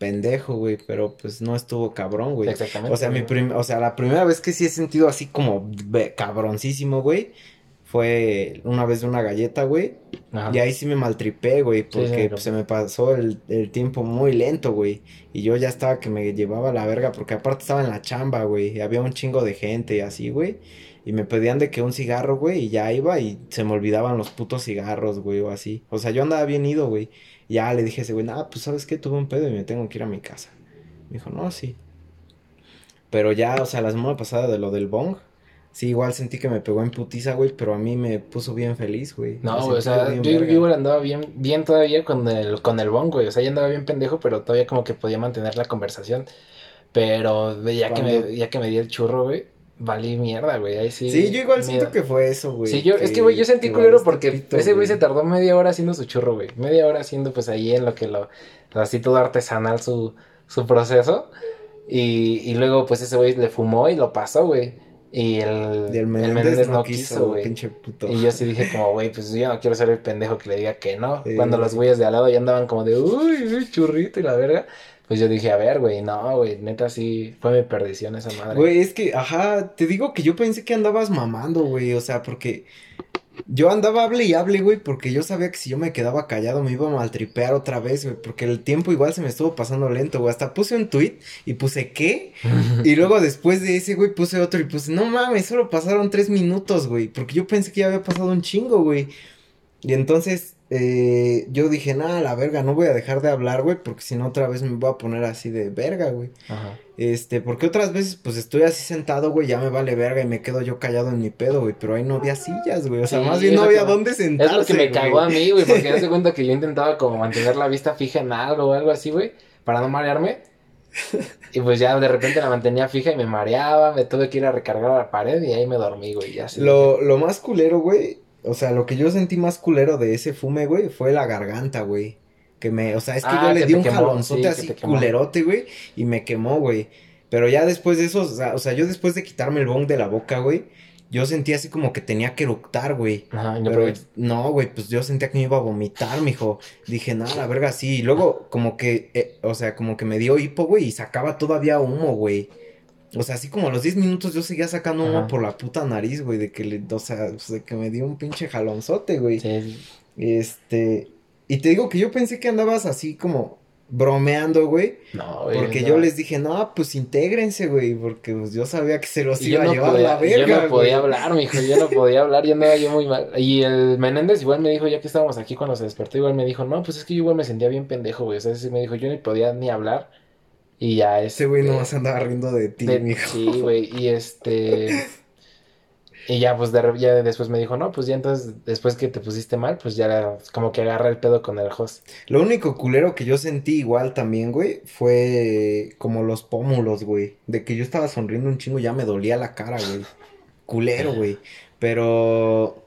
pendejo, güey, pero pues no estuvo cabrón, güey. Exactamente. O sea, mi prim- o sea, la primera vez que sí he sentido así como cabroncísimo, güey, fue una vez de una galleta, güey. Ajá. Y ahí sí me maltripé, güey, sí, porque pues, se me pasó el, el tiempo muy lento, güey. Y yo ya estaba que me llevaba la verga, porque aparte estaba en la chamba, güey. Y había un chingo de gente y así, güey. Y me pedían de que un cigarro, güey, y ya iba y se me olvidaban los putos cigarros, güey, o así. O sea, yo andaba bien ido, güey. Y Ya le dije a ese güey, ah, pues sabes qué, tuve un pedo y me tengo que ir a mi casa. Me dijo, no, sí. Pero ya, o sea, la semana pasada de lo del bong, sí, igual sentí que me pegó en putiza, güey, pero a mí me puso bien feliz, güey. No, güey, o sea, yo, yo igual andaba bien, bien todavía con el, con el bong, güey. O sea, ya andaba bien pendejo, pero todavía como que podía mantener la conversación. Pero ya que me, ya que me di el churro, güey, valí mierda, güey. Ahí sí. Sí, yo igual siento que fue eso, güey. Sí, yo, es que, güey, yo sentí culero valiste porque pito, ese güey se tardó media hora haciendo su churro, güey. Media hora haciendo, pues, ahí en lo que lo, así todo artesanal su, su proceso. Y, y luego, pues, ese güey le fumó y lo pasó, güey. Y el, Y el el Menéndez, no no quiso, güey. Y yo sí dije como, güey, pues yo no quiero ser el pendejo que le diga que no. Sí, Cuando los güeyes de al lado ya andaban como de, uy, uy, churrito y la verga. Pues yo dije, a ver, güey, no, güey, neta sí fue mi perdición esa madre. Güey, es que, ajá, te digo que yo pensé que andabas mamando, güey, o sea, porque yo andaba hable y hable, güey, porque yo sabía que si yo me quedaba callado me iba a maltripear otra vez, güey, porque el tiempo igual se me estuvo pasando lento, güey, hasta puse un tweet y puse, ¿qué? Y luego después de ese, güey, puse otro y puse, no mames, solo pasaron tres minutos, güey, porque yo pensé que ya había pasado un chingo, güey. Y entonces eh, yo dije, nada, la verga, no voy a dejar de hablar, güey, porque si no otra vez me voy a poner así de verga, güey. Ajá. Este, porque otras veces, pues estoy así sentado, güey, ya me vale verga y me quedo yo callado en mi pedo, güey, pero ahí no había sillas, güey, o sea, Sí, más bien es no había que- dónde Es sentarse, lo que me cagó a mí, güey, porque hace cuenta que yo intentaba como mantener la vista fija en algo o algo así, güey, para no marearme. Y pues ya de repente la mantenía fija y me mareaba, me tuve que ir a recargar a la pared y ahí me dormí, güey, ya. Lo, lo más culero, güey, o sea, lo que yo sentí más culero de ese fume, güey, fue la garganta, güey. Que me, o sea, es que Ah, yo le di un quemó, jalonzote sí, así culerote, güey, y me quemó, güey. Pero ya después de eso, o sea, o sea, yo después de quitarme el bong de la boca, güey, yo sentí así como que tenía que eructar, güey. Ajá, yo Pero no, güey, pues yo sentía que me iba a vomitar, mijo. Dije, no, la verga, sí. Y luego, como que, eh, o sea, como que me dio hipo, güey, y sacaba todavía humo, güey. O sea, así como a los 10 minutos yo seguía sacando Ajá. por la puta nariz, güey, de que le, o sea, pues, de que me dio un pinche jalonzote, güey. Sí, sí. Este, y te digo que yo pensé que andabas así como bromeando, güey, No, güey. porque no. yo les dije, no, pues intégrense, güey, porque pues, yo sabía que se los Y iba a llevar podía, la verga, yo no podía güey. hablar, mijo, yo no podía hablar, yo andaba yo muy mal. Y el Menéndez igual me dijo, ya que estábamos aquí cuando se despertó, igual me dijo, no, pues es que yo igual me sentía bien pendejo, güey. O sea, sí me dijo, yo ni podía ni hablar. Y ya Ese güey este, nomás andaba riendo de ti, de- mijo. Sí, güey, y este... Y ya, pues, de, ya después me dijo, no, pues ya entonces, después que te pusiste mal, pues ya como que agarra el pedo con el host. Lo único culero que yo sentí igual también, güey, fue como los pómulos, güey. De que yo estaba sonriendo un chingo, ya me dolía la cara, güey. Culero, güey. Pero.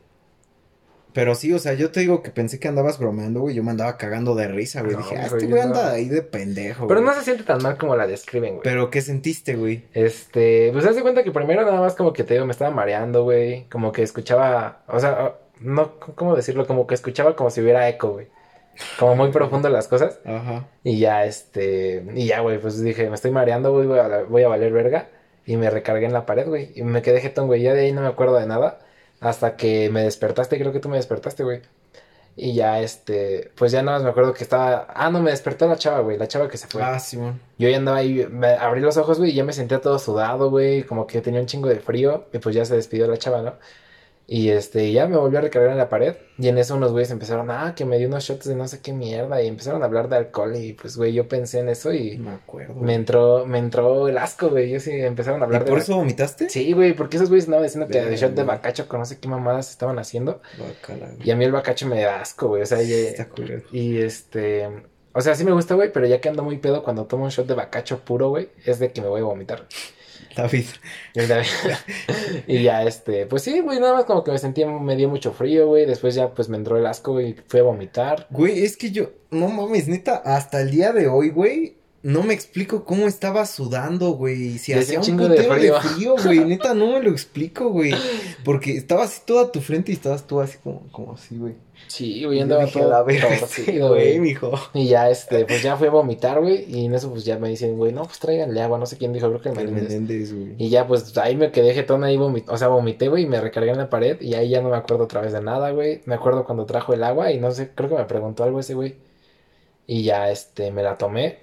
Pero sí, o sea, yo te digo que pensé que andabas bromeando, güey. Yo me andaba cagando de risa, güey. No, Dije, ah, este güey anda ahí de pendejo, Pero güey. no se siente tan mal como la describen, güey. Pero, ¿qué sentiste, güey? Este, pues de cuenta que primero nada más como que te digo, me estaba mareando, güey. Como que escuchaba, o sea, no, ¿cómo decirlo? Como que escuchaba como si hubiera eco, güey. Como muy profundo las cosas. Ajá. Y ya, este, y ya, güey, pues dije, me estoy mareando, güey, voy a, voy a valer verga. Y me recargué en la pared, güey. Y me quedé jetón, güey. Ya de ahí no me acuerdo de nada. Hasta que me despertaste, creo que tú me despertaste, güey. Y ya, este, pues ya nada más me acuerdo que estaba. Ah, no, me despertó la chava, güey, la chava que se fue. Ah, Simón. Yo ya andaba ahí, me abrí los ojos, güey, y ya me sentía todo sudado, güey, como que tenía un chingo de frío, y pues ya se despidió la chava, ¿no? Y este, ya me volvió a recargar en la pared. Y en eso unos güeyes empezaron, ah, que me dio unos shots de no sé qué mierda. Y empezaron a hablar de alcohol. Y pues, güey, yo pensé en eso y Me acuerdo. me entró, me entró el asco, güey. Yo sí empezaron a ¿Y hablar de. por eso vomitaste? Sí, güey, porque esos güeyes andaban diciendo que de shot de bacacho con no sé qué mamadas estaban haciendo. Güey. Y a mí el bacacho me da asco, güey. O sea, ya- Está y este. O sea, sí me gusta, güey, pero ya que ando muy pedo cuando tomo un shot de bacacho puro, güey, es de que me voy a vomitar. David. Y ya- y ya, este, pues sí, güey, nada más como que me sentía, me dio mucho frío, güey. Después ya, pues me entró el asco, güey, fui a vomitar. Güey, es que yo, no mames, neta, hasta el día de hoy, güey, no me explico cómo estaba sudando, güey. Si Y hacía un chingo de de frío. frío, güey, neta, no me lo explico, güey. Porque estaba así toda tu frente y estabas tú así como, como así, güey. Sí, güey, andaba dije, todo la verga, torcido, este güey. güey, mijo. Y ya, este, pues ya fui a vomitar, güey. Y en eso, pues ya me dicen, güey, no, pues tráiganle agua. No sé quién dijo, creo que El Menéndez. Güey. Y ya, pues ahí me quedé jetón ahí, vomit o sea, vomité, güey, y me recargué en la pared. Y ahí ya no me acuerdo otra vez de nada, güey. Me acuerdo cuando trajo el agua y no sé, creo que me preguntó algo ese güey. Y ya, este, me la tomé.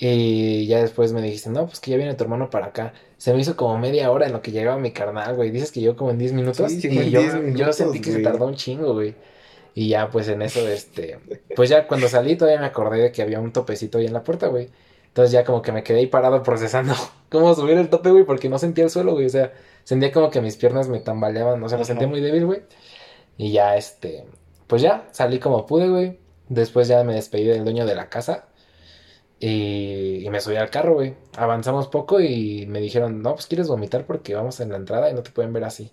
Y ya después me dijiste, no, pues que ya viene tu hermano para acá. Se me hizo como media hora en lo que llegaba mi carnal, güey. Dices que yo como en 10 minutos. Sí, y yo, 10 yo sentí que se tardó un chingo, güey. Y ya, pues en eso, este. Pues ya cuando salí todavía me acordé de que había un topecito ahí en la puerta, güey. Entonces ya como que me quedé ahí parado procesando cómo subir el tope, güey, porque no sentía el suelo, güey. O sea, sentía como que mis piernas me tambaleaban, o sea, me sentía muy débil, güey. Y ya, este, pues ya, salí como pude, güey. Después ya me despedí del dueño de la casa. Y, y me subí al carro, güey. Avanzamos poco y me dijeron, no, pues quieres vomitar porque vamos en la entrada y no te pueden ver así.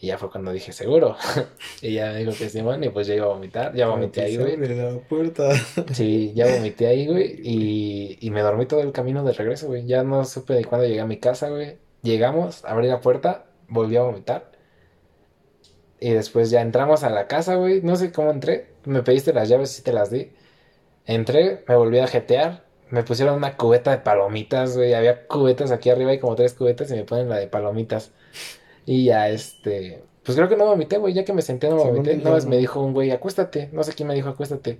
Y ya fue cuando dije, seguro. y ya me dijo que Simón, y pues ya iba a vomitar. Ya vomité ahí, güey. La puerta. Sí, ya vomité ahí, güey. Y, y me dormí todo el camino de regreso, güey. Ya no supe de cuándo llegué a mi casa, güey. Llegamos, abrí la puerta, volví a vomitar. Y después ya entramos a la casa, güey. No sé cómo entré. Me pediste las llaves y te las di. Entré, me volví a jetear. Me pusieron una cubeta de palomitas, güey. Había cubetas aquí arriba, hay como tres cubetas y me ponen la de palomitas. Y ya, este. Pues creo que no vomité, güey. Ya que me senté, no vomité. Nada más no. me dijo un güey, acuéstate. No sé quién me dijo, acuéstate.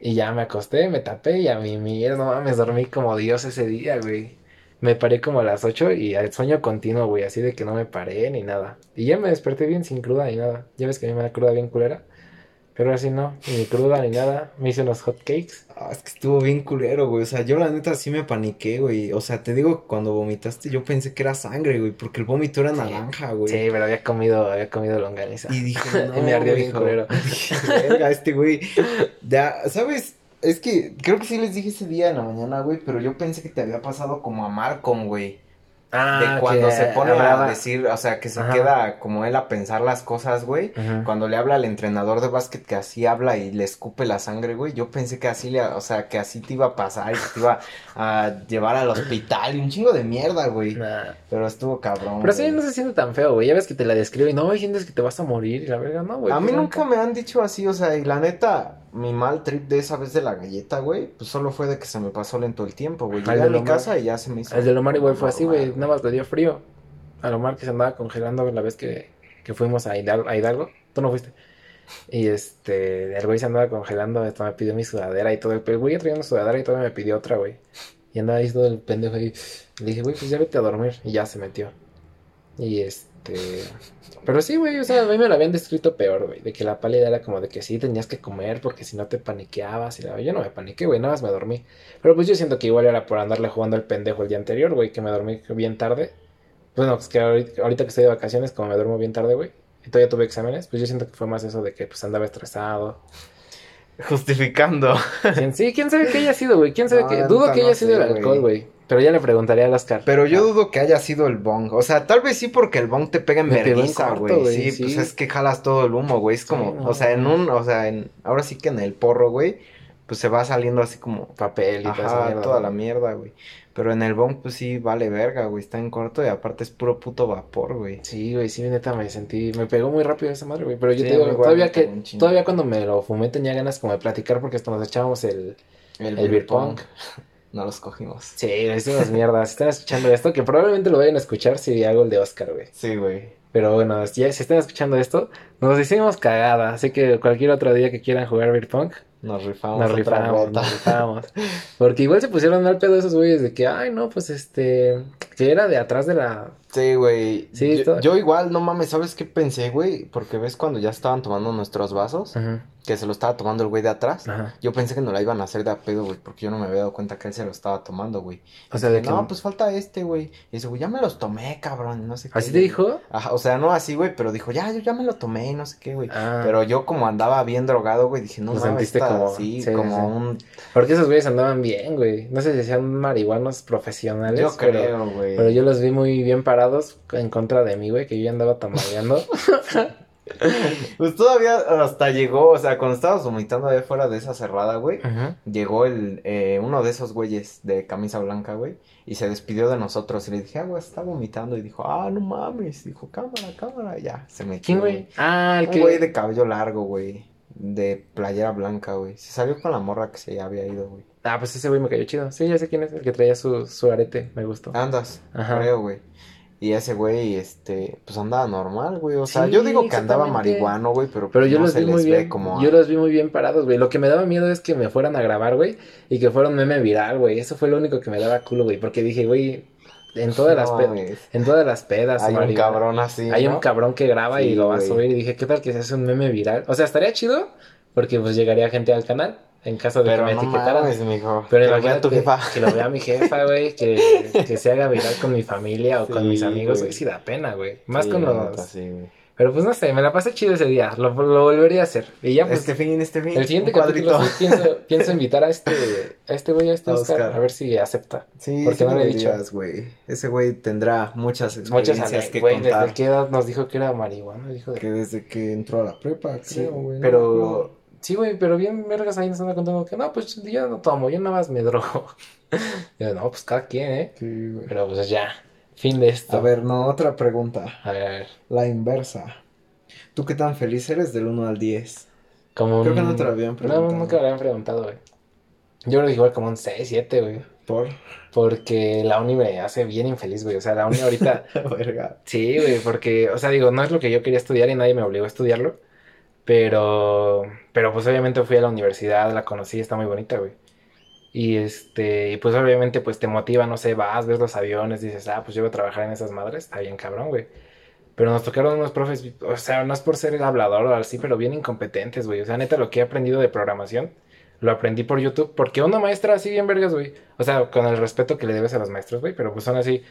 Y ya me acosté, me tapé y a mi mierda, no mames, dormí como Dios ese día, güey. Me paré como a las 8 y al sueño continuo, güey, así de que no me paré ni nada. Y ya me desperté bien sin cruda ni nada. Ya ves que a mí me da cruda bien culera. Pero así no, ni cruda ni nada. Me hice unos hot cakes. Ah, es que estuvo bien culero, güey. O sea, yo la neta sí me paniqué, güey. O sea, te digo, cuando vomitaste yo pensé que era sangre, güey. Porque el vómito era Sí. naranja, güey. Sí, pero había comido, había comido longaniza. Y dije, no, Y me ardió bien culero. Verga, este güey. Ya, ¿sabes? Es que creo que sí les dije ese día en la mañana, güey. Pero yo pensé que te había pasado como a Malcolm, güey. Ah, De cuando que se pone hablaba- a decir, o sea, que se Ajá. queda como él a pensar las cosas, güey. Cuando le habla al entrenador de básquet que así habla y le escupe la sangre, güey, yo pensé que así le, o sea, que así te iba a pasar y que te iba a llevar al hospital y un chingo de mierda, güey. Nah. Pero estuvo cabrón. Pero así no se siente tan feo, güey. Ya ves que te la describo y no, hay gente que te vas a morir y la verga, no, güey. A mí pues, nunca me han dicho así, o sea, y la neta, mi mal trip de esa vez de la galleta, güey, pues solo fue de que se me pasó lento el tiempo, güey. Llegué a mi casa y ya se me hizo. El de Lomar igual fue así, güey. Nada más le dio frío. A Lomar que se andaba congelando la vez que, que fuimos a Hidalgo, a Hidalgo. Tú no fuiste. Y este, el güey se andaba congelando. Hasta me pidió mi sudadera y todo. El güey traía una sudadera y todavía me pidió otra, güey. Y andaba ahí todo el pendejo ahí. Le dije, güey, pues ya vete a dormir. Y ya se metió. Y este. Pero sí, güey, o sea, a mí me lo habían descrito peor, güey. De que la pálida era como de que sí tenías que comer porque si no te paniqueabas. Y la... yo no me paniqué, güey, nada más me dormí. Pero pues yo siento que igual era por andarle jugando al pendejo el día anterior, güey, que me dormí bien tarde. Bueno, pues que ahorita, ahorita que estoy de vacaciones, como me duermo bien tarde, güey, y todavía tuve exámenes, pues yo siento que fue más eso de que pues andaba estresado. Justificando. ¿Quién- Sí, quién sabe qué haya sido, güey, quién sabe No, Dudo que no haya sido sé, el alcohol, güey. Pero ya le preguntaría al Oscar. Pero yo Ah, dudo que haya sido el bong. O sea, tal vez sí porque el bong te pega en vergüenza, güey. Sí, sí. pues es que jalas todo el humo, güey. Es como, no. o sea, en un, o sea, en, ahora sí que en el porro, güey, pues se va saliendo así como, papel y toda esa ajá, mierda, toda la mierda, güey. Pero en el bong, pues sí, vale verga, güey. Está en corto y aparte es puro puto vapor, güey. Sí, güey, sí, neta, me sentí, me pegó muy rápido esa madre, güey. Pero yo Sí, te digo, todavía que, todavía cuando me lo fumé tenía ganas como de platicar porque hasta nos echábamos el, el beer pong. no los cogimos. Sí, le hicimos mierda. Si están escuchando esto, que probablemente lo vayan a escuchar si hago el de Oscar, güey. Sí, güey. Pero bueno, ya si están escuchando esto, nos hicimos cagada. Así que cualquier otro día que quieran jugar Beer Nos rifamos. nos rifamos, nos rifamos. Porque igual se pusieron mal pedo esos güeyes de que, ay, no, pues este, que era de atrás de la... Sí, güey. Sí, yo, todo- yo igual, no mames, ¿sabes qué pensé, güey? Porque ves cuando ya estaban tomando nuestros vasos, Ajá, que se lo estaba tomando el güey de atrás. ajá. Yo pensé que no la iban a hacer de a pedo, güey, porque yo no me había dado cuenta que él se lo estaba tomando, güey. O sea, de que... No, pues falta este, güey. Y dice, güey, ya me los tomé, cabrón, no sé qué. ¿Así te dijo? Ajá, o sea, no así, güey, pero dijo, ya, yo ya me lo tomé, no sé qué, güey. Ah, Pero yo como andaba bien drogado, güey, dije, no Lo mames, sentiste está como- así, sí, como sí. un... porque esos güeyes andaban bien, güey. No sé si sean marihuanos profesionales, Yo creo, güey. Pero yo los vi muy bien parados en contra de mí, güey, que yo ya andaba tambaleando. Pues todavía hasta llegó, o sea, cuando estábamos vomitando ahí fuera de esa cerrada, güey, llegó el, eh, uno de esos güeyes de camisa blanca, güey, y se despidió de nosotros. Y le dije, ah, güey, está vomitando. Y dijo, ah, no mames. Dijo, cámara, cámara. Y ya, se metió. ¿Quién, güey? Ah, el Un que... güey de cabello largo, güey. De playera blanca, güey. Se salió con la morra que se había ido, güey. Ah, pues ese güey me cayó chido. Sí, ya sé quién es, el que traía su, su arete, me gustó. Andas, Ajá. creo, güey. Y ese güey, este, pues andaba normal, güey. O sea, Sí, yo digo que andaba marihuano, güey, pero, Pero pues yo no los se vi les muy ve bien, como... yo los vi muy bien parados, güey. Lo que me daba miedo es que me fueran a grabar, güey, y que fuera un meme viral, güey. Eso fue lo único que me daba culo, güey, porque dije, güey, en todas las No pe- mames. en todas las pedas, Hay un cabrón así, hay ¿no? un cabrón que graba y lo va a subir y dije, ¿qué tal que se hace un meme viral? O sea, estaría chido porque pues llegaría gente al canal en caso de Pero que me no etiquetaran. mames, mijo. Pero Que lo vea imagínate tu jefa. que lo vea mi jefa, güey, que, que se haga viral con mi familia o con Sí, mis amigos, güey. sí da pena, güey. Más Sí, con los... neta, sí. Pero pues no sé, me la pasé chido ese día, lo, lo volvería a hacer. Y ya pues... Este fin, este fin. El siguiente capítulo pienso, pienso invitar a este, a este güey, a este A Oscar, Oscar. a ver si acepta. Sí, Porque sí no le he dicho. güey. Ese güey tendrá muchas Muchas experiencias que güey, contar. ¿desde qué edad nos dijo que era marihuana? Dijo de... Que desde que entró a la prepa, Sí, creo, güey. ¿no? Sí, güey, pero bien vergas ahí nos anda contando que no, pues yo no tomo, yo nada más me drogo. Yo, no, pues cada quien, ¿eh? Sí, güey. Pero pues ya, fin de esto. A ver, no, otra pregunta. A ver, a ver. La inversa. ¿Tú qué tan feliz eres del 1 al 10? Como Creo que no te lo habían preguntado. No, nunca lo habían preguntado, güey. Yo creo que igual como un 6, 7, güey. Por. Porque la uni me hace bien infeliz, güey. O sea, la uni ahorita... Verga. Sí, güey, porque, o sea, digo, no es lo que yo quería estudiar y nadie me obligó a estudiarlo. Pero, pero pues obviamente fui a la universidad, la conocí, está muy bonita, güey. Y este, pues obviamente pues te motiva, no sé, vas, ves los aviones, dices, ah, pues yo voy a trabajar en esas madres, está bien cabrón, güey. Pero nos tocaron unos profes, o sea, no es por ser hablador o así, pero bien incompetentes, güey. O sea, neta, lo que he aprendido de programación, lo aprendí por YouTube, porque una maestra así bien vergas, güey. O sea, con el respeto que le debes a los maestros, güey, pero pues son así,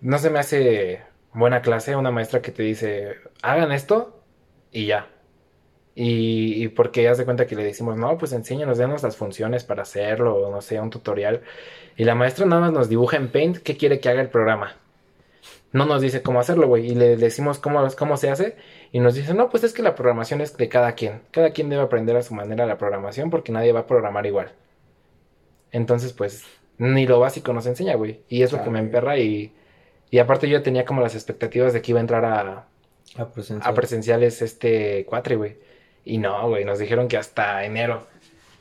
no se me hace buena clase una maestra que te dice, hagan esto y ya. Y, y porque ya se cuenta que le decimos, no, pues enséñanos, denos las funciones para hacerlo, o no sé, un tutorial. Y la maestra nada más nos dibuja en Paint qué quiere que haga el programa. No nos dice cómo hacerlo, güey. Y le decimos cómo, cómo se hace. Y nos dice, no, pues es que la programación es de cada quien. Cada quien debe aprender a su manera la programación porque nadie va a programar igual. Entonces, pues, ni lo básico nos enseña, güey. Y es lo que me emperra. Y, y aparte yo tenía como las expectativas de que iba a entrar a, A presencial. a presenciales este cuatri, güey. Y no, güey, nos dijeron que hasta enero.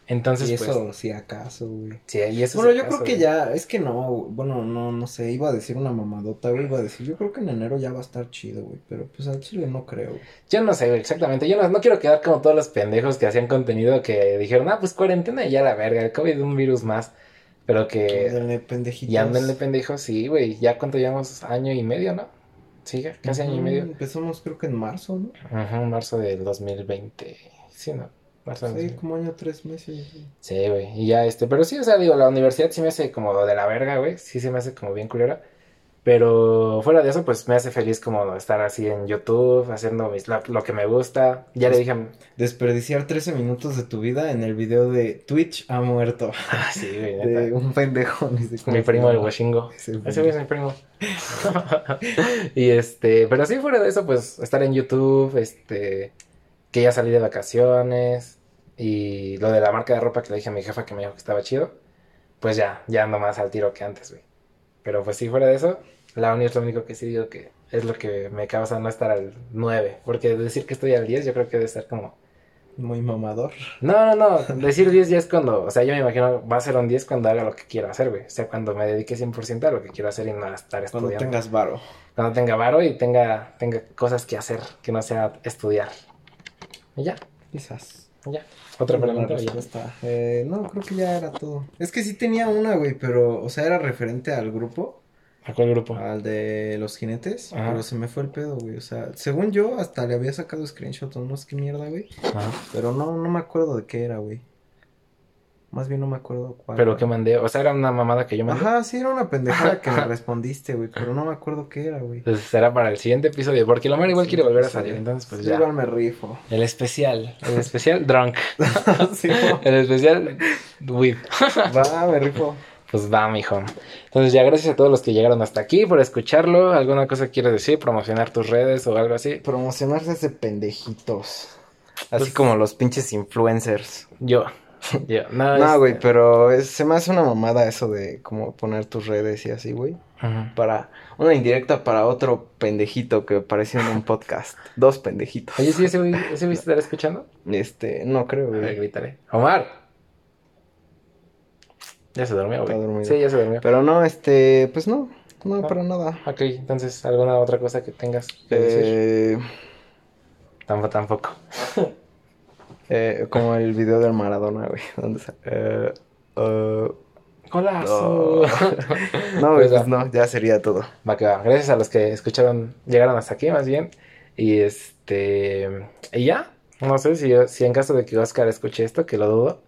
Entonces, y eso pues, sí acaso, güey. sí, y eso Bueno, yo acaso, creo que güey. ya, es que no, bueno, no, no sé, iba a decir una mamadota, güey, iba a decir, yo creo que en enero ya va a estar chido, güey, pero pues al chile no creo, güey. Yo no sé, güey, exactamente. Yo no, no quiero quedar como todos los pendejos que hacían contenido que dijeron, ah, pues cuarentena y ya la verga, el COVID es un virus más. Pero que Ándale, pendejitos. ya anden de pendejos, sí, güey. Ya cuánto llevamos, año y medio, ¿no? Sí, casi año y medio. Empezamos creo que en marzo, ¿no? Ajá, marzo del 2020. Sí, ¿no? Marzo Sí, 2020. como año tres meses. Sí, güey. Y ya este, pero sí, o sea, digo, la universidad sí me hace como de la verga, güey. Sí se me hace como bien culera. Pero fuera de eso, pues me hace feliz como estar así en YouTube, haciendo mis, lo, lo que me gusta. Ya le dije a... Desperdiciar 13 minutos de tu vida en el video de Twitch ha muerto. Ah, sí, güey, De neta. un pendejo. sé Mi primo el. Washingo. Ese güey es mi primo. y este, pero sí, fuera de eso, pues estar en YouTube, este, que ya salí de vacaciones y lo de la marca de ropa que le dije a mi jefa que me dijo que estaba chido, pues ya, ya ando más al tiro que antes, güey. Pero pues sí, fuera de eso, la uni es lo único que sí digo que es lo que me causa no estar al 9, porque decir que estoy al 10 yo creo que debe estar como Muy mamador. No, no, no. Decir 10 ya es cuando. O sea, yo me imagino va a ser un 10 cuando haga lo que quiero hacer, güey. O sea, cuando me dedique 100% a lo que quiero hacer y no a estar Cuando estudiando. tengas varo. Cuando tenga varo y tenga, tenga cosas que hacer, que no sea estudiar. Y ya, Quizás. y ya. Otra pregunta. respuesta. Eh, no, creo que ya era todo. Es que sí tenía una, güey, pero, o sea, era referente al grupo, ¿A cuál grupo? al de los jinetes, Ajá. pero se me fue el pedo, güey. O sea, según yo, hasta le había sacado screenshot o no sé qué mierda, güey. Ajá. Pero no, no me acuerdo de qué era, güey. Más bien no me acuerdo cuál. Pero era. que mandé. O sea, era una mamada que yo mandé. Ajá, sí, era una pendejada que me respondiste, güey, pero no me acuerdo qué era, güey. Pues será para el siguiente episodio. Porque Lomar igual quiere volver a salir. Entonces, pues Sí, ya. Igual me rifo. El especial. El especial drunk. El especial weed. Va, me rifo. Pues va, mijo. Entonces ya gracias a todos los que llegaron hasta aquí por escucharlo. ¿Alguna cosa quieres decir? ¿Promocionar tus redes o algo así? Promocionarse de pendejitos. Así Pues- como los pinches influencers. Yo. Yo. No, No, este- güey, pero es- se me hace una mamada eso de como poner tus redes y así, güey. Ujú. Para una indirecta para otro pendejito que apareció en un podcast. Dos pendejitos. Oye, ¿sí ese güey, ese güey estará escuchando? Este, no creo, A ver, güey. gritaré. ¡Omar! Ya se durmió, güey. Está. Sí, ya se durmió. Pero no, este, pues no, no, para nada. Ok, entonces, ¿alguna otra cosa que tengas que decir? Eh, Tampoco, tampoco. eh, como el video del Maradona, güey. ¿Dónde sale? Eh, eh, ¡Golazo! no, Pues pues no, ya sería todo. Va que va. Gracias a los que escucharon, llegaron hasta aquí más bien. Y este. Y ya. No sé si, si en caso de que Oscar escuche esto, que lo dudo,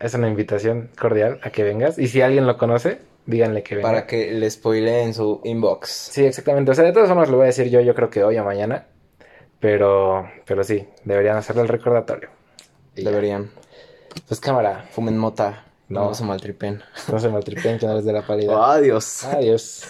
es una invitación cordial a que vengas. Y si alguien lo conoce, díganle que venga. Para que le spoileen su inbox. Sí, exactamente. O sea, de todas formas lo voy a decir yo, yo creo que hoy o mañana. Pero, pero sí, deberían hacerle el recordatorio. Y ya. Deberían. Pues cámara, Fumen mota. No. No, se maltripen. no se maltripen que no les dé la pálida. Adiós. Adiós.